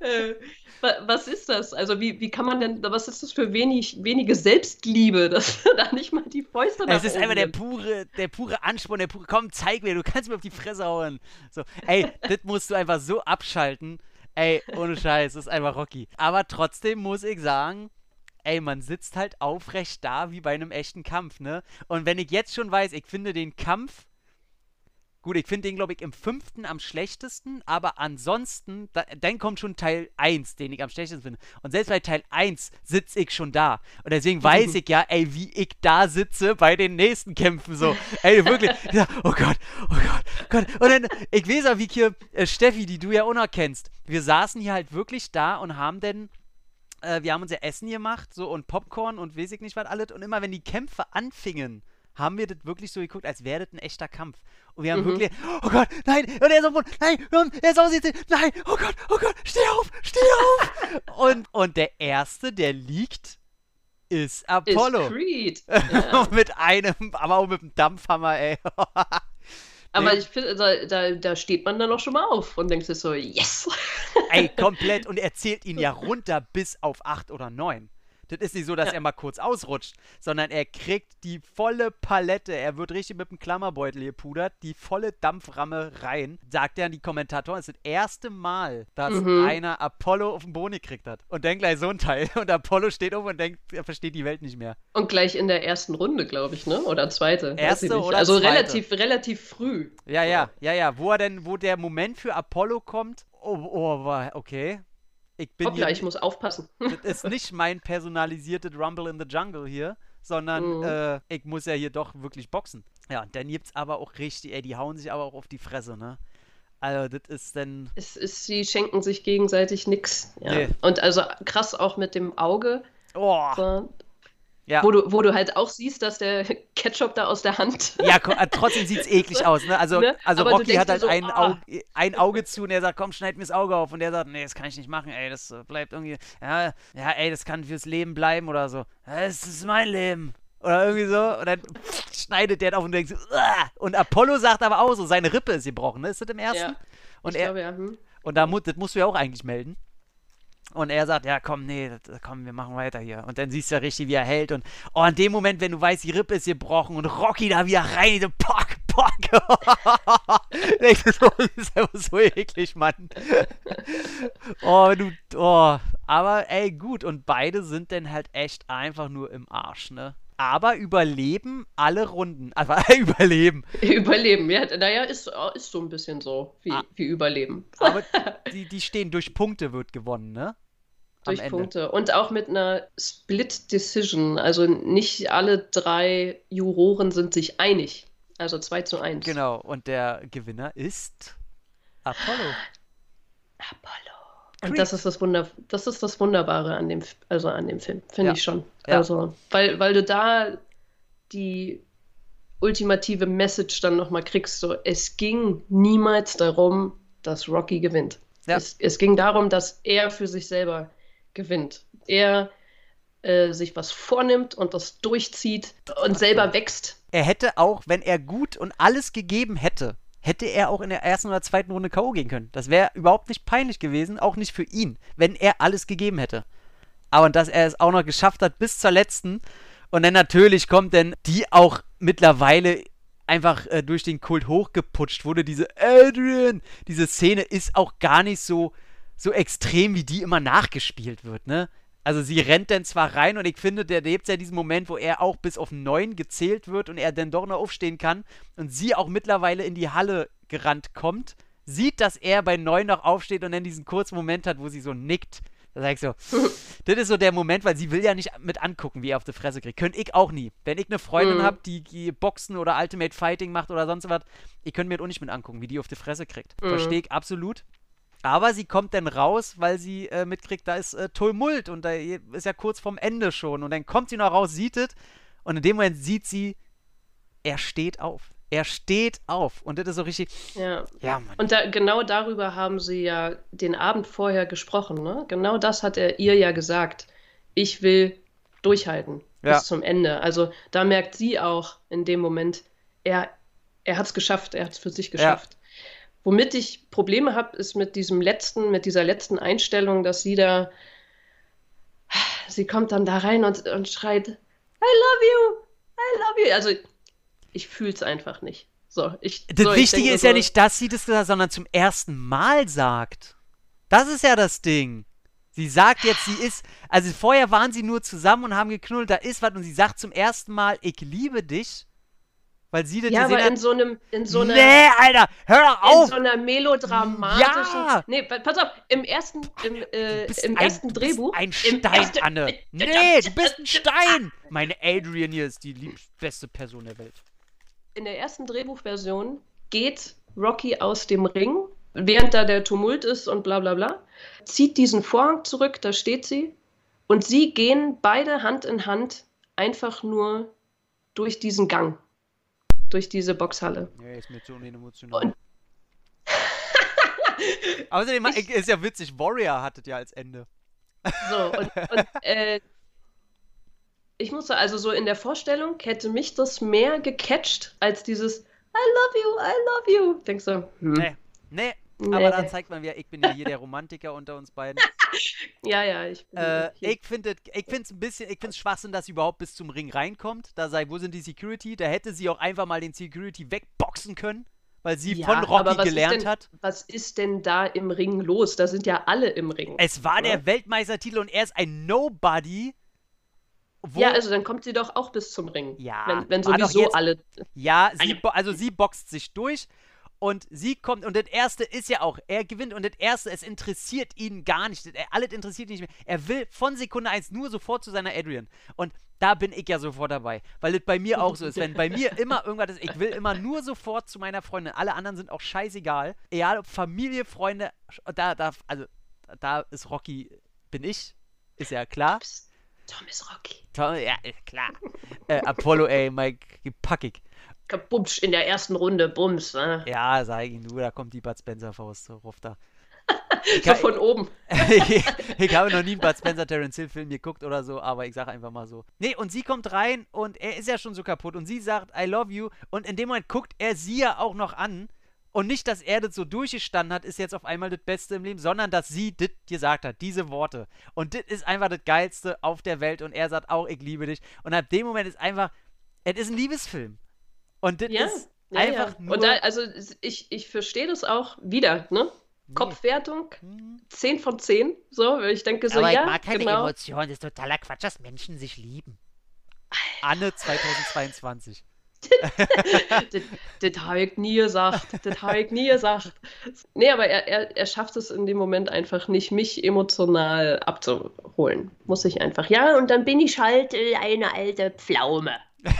Äh, was ist das? Also, wie, wie kann man denn, was ist das für wenig, wenige Selbstliebe, dass da nicht mal die Fäuste Es ist einfach der pure, der pure Ansporn, der pure, komm, zeig mir, du kannst mir auf die Fresse hauen. So, ey, das musst du einfach so abschalten. Ey, ohne Scheiß, ist einfach Rocky. Aber trotzdem muss ich sagen, ey, man sitzt halt aufrecht da wie bei einem echten Kampf, ne? Und wenn ich jetzt schon weiß, ich finde den Kampf Gut, ich finde den, glaube ich, im fünften am schlechtesten, aber ansonsten, da, dann kommt schon Teil 1, den ich am schlechtesten finde. Und selbst bei Teil 1 sitze ich schon da. Und deswegen weiß ich ja, ey, wie ich da sitze bei den nächsten Kämpfen so. Ey, wirklich. oh Gott, oh Gott, oh Gott. Und dann, ich weiß auch, wie hier, äh, Steffi, die du ja auch noch kennst. Wir saßen hier halt wirklich da und haben dann äh, wir haben unser Essen gemacht, so und Popcorn und weiß ich nicht was alles. Und immer wenn die Kämpfe anfingen, haben wir das wirklich so geguckt, als wäre das ein echter Kampf. Und wir haben mhm. wirklich, oh Gott, nein, und er ist auf Boden, nein, er ist aussieht, nein, oh Gott, oh Gott, steh auf, steh auf. und, und der Erste, der liegt, ist Apollo. Ist Creed. Ja. mit einem, aber auch mit einem Dampfhammer, ey. Aber ich finde, da, da, da, steht man dann auch schon mal auf und denkt sich so, yes! Ey, komplett. Und er zählt ihn ja runter bis auf acht oder neun. Das ist nicht so, dass ja. er mal kurz ausrutscht, sondern er kriegt die volle Palette. Er wird richtig mit dem Klammerbeutel gepudert, die volle Dampframme rein. Sagt er an die Kommentatoren, es ist das erste Mal, dass mhm. einer Apollo auf den Boden gekriegt hat. Und dann gleich so ein Teil. Und Apollo steht oben und denkt, er versteht die Welt nicht mehr. Und gleich in der ersten Runde, glaube ich, ne? Oder zweite. Erste oder Also zweite. relativ, relativ früh. Ja, ja, ja, ja. Wo er denn, wo der Moment für Apollo kommt, Oh, oh, okay ich bin Hoppla, hier, ich muss aufpassen. Das ist nicht mein personalisiertes Rumble in the Jungle hier, sondern mhm. äh, ich muss ja hier doch wirklich boxen. Ja, und dann gibt's aber auch richtig, ey, die hauen sich aber auch auf die Fresse, ne? Also, das ist dann. Es ist, sie schenken sich gegenseitig nix. Ja. Nee. Und also krass auch mit dem Auge. Oh. So, ja. Wo, du, wo du halt auch siehst, dass der Ketchup da aus der Hand. Ja, äh, trotzdem sieht es eklig aus. Ne? Also, ne? also Rocky hat halt so, ein, ah. Auge, ein Auge zu und er sagt, komm, schneid mir das Auge auf. Und der sagt, nee, das kann ich nicht machen, ey, das äh, bleibt irgendwie, ja, ja, ey, das kann fürs Leben bleiben oder so. Das ist mein Leben. Oder irgendwie so. Und dann schneidet der auf und denkt so, Uah! und Apollo sagt aber auch so, seine Rippe ist gebrochen, ne? Ist das im ersten? Ja, und er, glaube, ja. Hm. Und da, das musst du ja auch eigentlich melden. Und er sagt, ja, komm, nee, komm, wir machen weiter hier. Und dann siehst du ja richtig, wie er hält. Und oh, in dem Moment, wenn du weißt, die Rippe ist gebrochen und Rocky da wieder rein, so, pock, das ist einfach so eklig, Mann. Oh, du, oh. Aber ey, gut. Und beide sind dann halt echt einfach nur im Arsch, ne? Aber überleben alle Runden. Aber überleben. Überleben, ja. Naja, ist, ist so ein bisschen so wie, ah. wie Überleben. Aber die, die stehen durch Punkte, wird gewonnen, ne? durch Ende. Punkte. Und auch mit einer Split Decision. Also nicht alle drei Juroren sind sich einig. Also 2 zu 1. Genau, und der Gewinner ist Apollo. Apollo. Und das ist das Wunder, das ist das Wunderbare an dem, also an dem Film, finde ja. ich schon. Ja. Also, weil, weil du da die ultimative Message dann nochmal kriegst, so es ging niemals darum, dass Rocky gewinnt. Ja. Es, es ging darum, dass er für sich selber gewinnt. Er äh, sich was vornimmt und das durchzieht und selber wächst. Er hätte auch, wenn er gut und alles gegeben hätte, hätte er auch in der ersten oder zweiten Runde K.O. gehen können. Das wäre überhaupt nicht peinlich gewesen, auch nicht für ihn, wenn er alles gegeben hätte. Aber dass er es auch noch geschafft hat bis zur letzten. Und dann natürlich kommt dann die auch mittlerweile einfach äh, durch den Kult hochgeputscht wurde. Diese Adrian, diese Szene ist auch gar nicht so, so extrem, wie die immer nachgespielt wird, ne? Also sie rennt dann zwar rein und ich finde, der lebt ja diesen Moment, wo er auch bis auf neun gezählt wird und er dann doch noch aufstehen kann und sie auch mittlerweile in die Halle gerannt kommt, sieht, dass er bei neun noch aufsteht und dann diesen kurzen Moment hat, wo sie so nickt. Da sag ich so, das ist so der Moment, weil sie will ja nicht mit angucken, wie er auf die Fresse kriegt. Könnte ich auch nie. Wenn ich eine Freundin mhm. habe, die, die, Boxen oder Ultimate Fighting macht oder sonst was, ich könnte mir das auch nicht mit angucken, wie die auf die Fresse kriegt. Mhm. Verstehe ich absolut. Aber sie kommt dann raus, weil sie äh, mitkriegt, da ist äh, Tumult und da ist ja kurz vorm Ende schon. Und dann kommt sie noch raus, sieht es und in dem Moment sieht sie, er steht auf. Er steht auf. Und das ist so richtig. Ja. ja Mann. Und da, genau darüber haben sie ja den Abend vorher gesprochen. Ne? Genau das hat er ihr ja gesagt. Ich will durchhalten ja. bis zum Ende. Also da merkt sie auch in dem Moment, er, er hat es geschafft, er hat es für sich geschafft. Ja. Womit ich Probleme habe, ist mit diesem letzten, mit dieser letzten Einstellung, dass sie da, sie kommt dann da rein und, und schreit, I love you, I love you. Also ich fühle es einfach nicht. So, ich, das so, Wichtige denke, ist so, ja nicht, dass sie das gesagt hat, sondern zum ersten Mal sagt. Das ist ja das Ding. Sie sagt jetzt, sie ist, also vorher waren sie nur zusammen und haben geknuddelt, da ist was und sie sagt zum ersten Mal, ich liebe dich. Weil sie das ja, aber in so einem, in so einer. Nee, Alter, hör auf! In so einer melodramatischen. Ja! Nee, pass auf, im ersten, im, äh, im ein, ersten Drehbuch. ein Stein, ersten, Anne. Nee, du bist ein Stein! Meine Adrian hier ist die beste Person der Welt. In der ersten Drehbuchversion geht Rocky aus dem Ring, während da der Tumult ist und bla bla bla, zieht diesen Vorhang zurück, da steht sie, und sie gehen beide Hand in Hand einfach nur durch diesen Gang durch diese Boxhalle. Ja, ist mir zu unemotional. Und Außerdem ich, ist ja witzig, Warrior hattet ja als Ende. So, und, und äh, ich muss sagen, also so in der Vorstellung hätte mich das mehr gecatcht als dieses I love you, I love you. Denkst du, hm. nee, nee, Nee. Aber dann zeigt man wieder, ich bin ja hier der Romantiker unter uns beiden. ja, ja, ich bin äh, Ich finde es ein bisschen, ich finde es Schwachsinn, dass sie überhaupt bis zum Ring reinkommt. Da sei, wo sind die Security? Da hätte sie auch einfach mal den Security wegboxen können, weil sie ja, von Rocky gelernt denn, hat. Was ist denn da im Ring los? Da sind ja alle im Ring. Es war oder? der Weltmeistertitel und er ist ein Nobody. ja, also dann kommt sie doch auch bis zum Ring. Ja. Wenn, wenn sowieso jetzt, alle. Ja, sie, also sie boxt sich durch und sie kommt, und das erste ist ja auch, er gewinnt und das erste, es interessiert ihn gar nicht. Alles interessiert ihn nicht mehr. Er will von Sekunde 1 nur sofort zu seiner Adrian. Und da bin ich ja sofort dabei. Weil das bei mir auch so ist. Wenn bei mir immer irgendwas ist, ich will immer nur sofort zu meiner Freundin. Alle anderen sind auch scheißegal. Egal ob Familie, Freunde, da, da, also, da ist Rocky, bin ich. Ist ja klar. Tom ist Rocky. Tom, ja, klar. äh, Apollo, ey, Mike, packig kabumsch in der ersten Runde, bums. Ne? Ja, sag ich nur, da kommt die Bud Spencer Faust, ruft da. so von oben. ich, ich, habe noch nie einen Bud Spencer Terence Hill Film geguckt oder so, aber ich sage einfach mal so. Nee, und sie kommt rein und er ist ja schon so kaputt und sie sagt, I love you und in dem Moment guckt er sie ja auch noch an und nicht, dass er das so durchgestanden hat, ist jetzt auf einmal das Beste im Leben, sondern dass sie das gesagt hat, diese Worte. Und das ist einfach das Geilste auf der Welt und er sagt auch, ich liebe dich. Und ab dem Moment ist einfach, es ist ein Liebesfilm. Und das ja. ist, Ja, Einfach ja. nur. Und da, also ich, ich verstehe das auch wieder, ne? Nee. Kopfwertung Hm. 10 von 10. So, weil ich denke so, Aber ja, ich mag keine genau. Emotionen, das ist totaler Quatsch, dass Menschen sich lieben. Anne 2022. das das habe ich nie gesagt. Das habe ich nie gesagt. Nee, aber er, er, er schafft es in dem Moment einfach nicht, mich emotional abzuholen. Muss ich einfach. Ja, und dann bin ich halt eine alte Pflaume.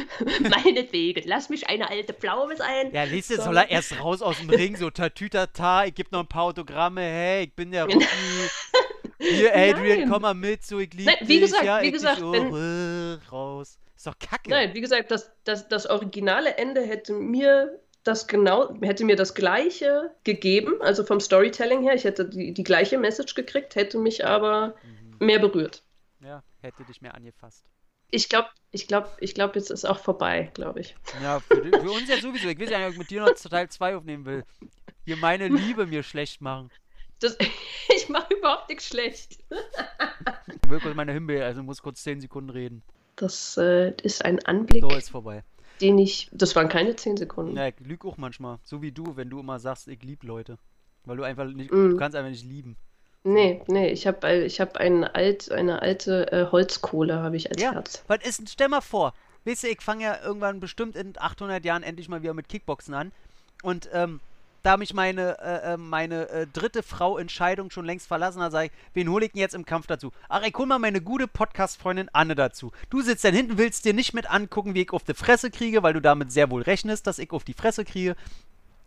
Meinetwegen, lass mich eine alte Pflaume sein. Ja, liest du, So. soll er erst raus aus dem Ring, so tatütata, ich geb noch ein paar Autogramme, hey, ich bin der Rocky. Hier, Adrian, Nein. komm mal mit, so, ich lieb Nein, wie dich, gesagt, ja, wie ich gesagt, dich, oh, wenn- äh, raus. Ist doch kacke. Nein, wie gesagt, das, das, das originale Ende hätte mir das genau, hätte mir das gleiche gegeben, also vom Storytelling her, ich hätte die, die gleiche Message gekriegt, hätte mich aber Mhm. mehr berührt. Ja, hätte dich mehr angefasst. Ich glaube, ich glaube, ich glaube, jetzt ist auch vorbei, glaube ich. Ja, für, für uns ja sowieso. Ich weiß ja nicht, ob ich mit dir noch Teil 2 aufnehmen will. Hier meine Liebe mir schlecht machen. Das, ich mache überhaupt nichts schlecht. Ich will kurz meine Himbeere, also muss kurz 10 Sekunden reden. Das äh, ist ein Anblick, So ist vorbei. den ich. Das waren keine 10 Sekunden. Ja, ich lüge auch manchmal. So wie du, wenn du immer sagst, ich lieb Leute. Weil du einfach nicht, Mm. du kannst einfach nicht lieben. Nee, nee, ich habe ich hab ein alt, eine alte äh, Holzkohle habe ich als Ja. Herz. Was ist, denn- stell mal vor, weißt du, ich fange ja irgendwann bestimmt in 800 Jahren endlich mal wieder mit Kickboxen an. Und ähm, da mich meine, äh, äh, meine äh, dritte Frau Entscheidung schon längst verlassen hat, sage ich, wen hole ich denn jetzt im Kampf dazu? Ach, ich hol mal meine gute Podcast-Freundin Anne dazu. Du sitzt dann hinten, willst dir nicht mit angucken, wie ich auf die Fresse kriege, weil du damit sehr wohl rechnest, dass ich auf die Fresse kriege.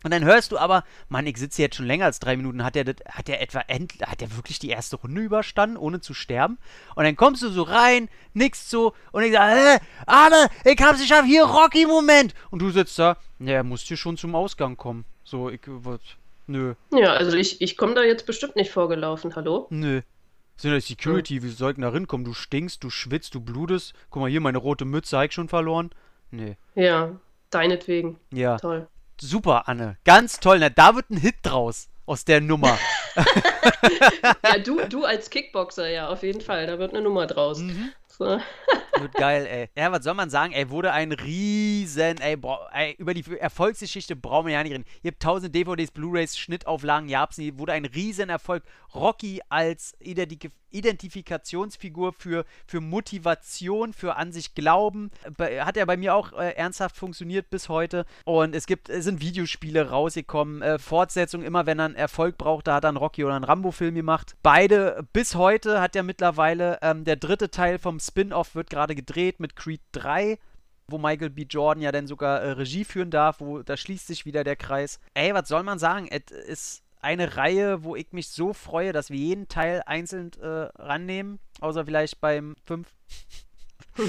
Und dann hörst du aber, Mann, ich sitze jetzt schon länger als drei Minuten. Hat der, das- hat der etwa, end, hat der wirklich die erste Runde überstanden, ohne zu sterben? Und dann kommst du so rein, nix so, und ich sage, äh, Arne, ich hab's geschafft, hier Rocky-Moment. Und du sitzt da, ja, er muss hier schon zum Ausgang kommen. So, ich, was, nö, Ja, also ich, ich komme da jetzt bestimmt nicht vorgelaufen, hallo? nö. Sind das Security, wie soll ich da rinkommen? Du stinkst, du schwitzt, du blutest. Guck mal hier, meine rote Mütze hab ich schon verloren. Nee. Ja, deinetwegen. Ja, Toll. Super, Anne. Ganz toll. Na, da wird ein Hit draus aus der Nummer. Ja, du, du als Kickboxer, ja, auf jeden Fall. Da wird eine Nummer draus. Mhm. So. Wird geil, ey. Ja, was soll man sagen? Ey, wurde ein riesen, ey, bra- ey über die Erfolgsgeschichte brauchen wir ja nicht reden. Ihr habt tausend DVDs, Blu-Rays, Schnittauflagen, Japsen, nie. wurde ein riesen Erfolg. Rocky als Identif Identifikationsfigur für, für Motivation, für an sich Glauben. Hat ja bei mir auch äh, ernsthaft funktioniert bis heute. Und es gibt, es sind Videospiele rausgekommen, äh, Fortsetzung, immer wenn er einen Erfolg braucht, da hat er einen Rocky oder einen Rambo-Film gemacht. Beide, bis heute hat er mittlerweile, ähm, der dritte Teil vom Spin-Off wird gerade gedreht mit Creed 3 wo Michael B. Jordan ja dann sogar äh, Regie führen darf, wo da schließt sich wieder der Kreis. Ey, was soll man sagen? Es ist eine Reihe, wo ich mich so freue, dass wir jeden Teil einzeln äh, rannehmen, außer vielleicht beim 5.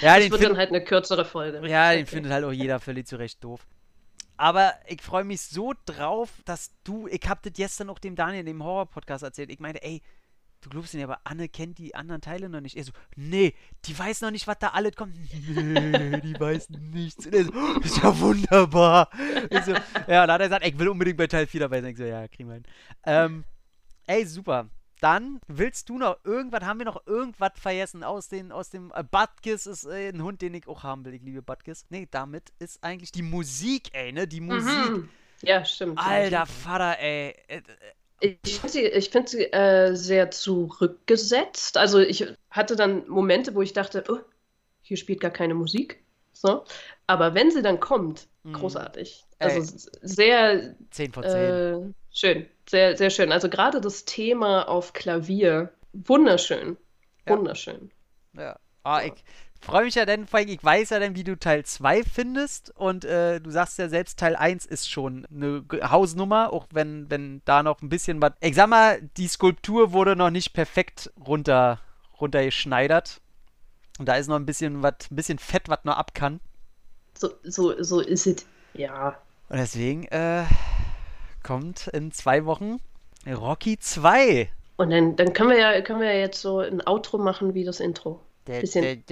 ja, Das wird dann halt eine kürzere Folge. ja, den Okay. findet halt auch jeder völlig zu Recht doof. Aber ich freue mich so drauf, dass du, ich hab das gestern auch dem Daniel, dem Horror-Podcast erzählt. Ich meinte, ey, du glaubst nicht, aber Anne kennt die anderen Teile noch nicht. Er so, nee, die weiß noch nicht, was da alles kommt. Nee, die weiß nichts. Und er so, "Oh, ist ja wunderbar. Ich so, ja, da hat er gesagt, ey, ich will unbedingt bei Teil 4 dabei sein. Ich so, ja, kriegen wir hin. Ähm, ey, super. Dann willst du noch irgendwas, haben wir noch irgendwas vergessen aus, den, aus dem, äh, Butkiss ist äh, ein Hund, den ich auch haben will. Ich liebe Butkiss. Nee, damit ist eigentlich die Musik, ey, ne, die Musik. Mhm. Ja, stimmt. Alter Vater, ey. Ich finde sie, ich find sie äh, sehr zurückgesetzt. Also ich hatte dann Momente, wo ich dachte, oh, hier spielt gar keine Musik. So. Aber wenn sie dann kommt, Mhm. großartig. Ey. Also s- sehr 10 von 10. äh, schön. Sehr, sehr schön. Also gerade das Thema auf Klavier, wunderschön. Ja. Wunderschön. Ja. Ah, ich freue mich ja dann, vor allem, ich weiß ja dann, wie du Teil 2 findest. Und äh, du sagst ja selbst, Teil 1 ist schon eine Hausnummer, auch wenn, wenn da noch ein bisschen was. Ich sag mal, die Skulptur wurde noch nicht perfekt runter, runtergeschneidert. Und da ist noch ein bisschen was, ein bisschen Fett, was noch ab kann. So, so, so ist es. Ja. Und deswegen äh, kommt in zwei Wochen Rocky 2. Und dann, dann können wir ja, können wir ja jetzt so ein Outro machen wie das Intro. Bisschen-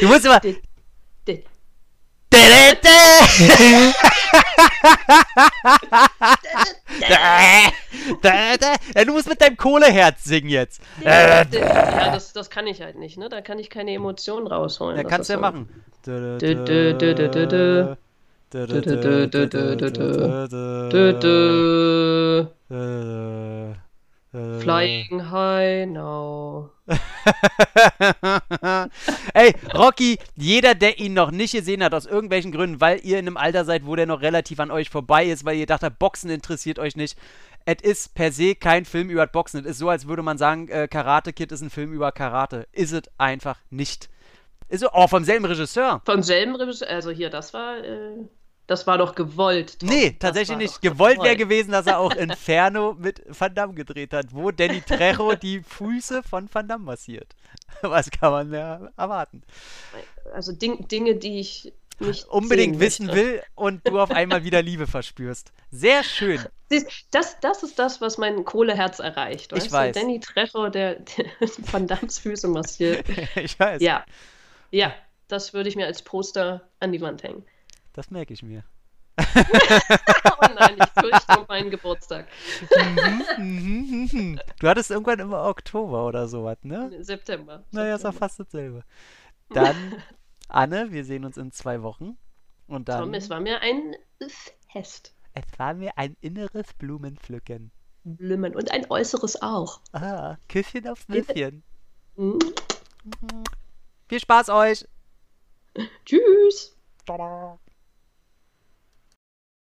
Du musst immer. Du musst mit deinem Kohleherz singen jetzt. Ja, das, das kann ich halt nicht, ne? Da kann ich keine Emotionen rausholen. Ja, kannst du ja machen. Flying high now. Ey, Rocky, jeder, der ihn noch nicht gesehen hat, aus irgendwelchen Gründen, weil ihr in einem Alter seid, wo der noch relativ an euch vorbei ist, weil ihr dachtet, Boxen interessiert euch nicht. Es ist per se kein Film über Boxen. Es ist so, als würde man sagen, äh, Karate Kid ist ein Film über Karate. Ist es einfach nicht. Ist so, oh, vom selben Regisseur. Vom selben Regisseur, also hier, das war, äh, das war doch gewollt. Tom. Nee, tatsächlich nicht. Gewollt wäre gewesen, dass er auch Inferno mit Van Damme gedreht hat, wo Danny Trejo die Füße von Van Damme massiert. Was kann man mehr erwarten? Also Ding, Dinge, die ich nicht Unbedingt wissen möchte. will und du auf einmal wieder Liebe verspürst. Sehr schön. Das, das ist das, was mein Kohleherz erreicht. Ich weiß. Du? Danny Trejo, der, der Van Dammes Füße massiert. ich weiß. Ja. Ja, das würde ich mir als Poster an die Wand hängen. Das merke ich mir. Oh nein, ich fürchte um meinen Geburtstag. Mhm, mhm. du hattest irgendwann im Oktober oder sowas, ne? September. Naja, ist September. fast dasselbe. Dann, Anne, wir sehen uns in zwei Wochen. Und dann. Tom, es war mir ein Fest. es war mir ein inneres Blumenpflücken. Blumen und ein äußeres auch. Ah, Küsschen aufs Nüsschen. Hm. Viel Spaß euch! Tschüss. Tada.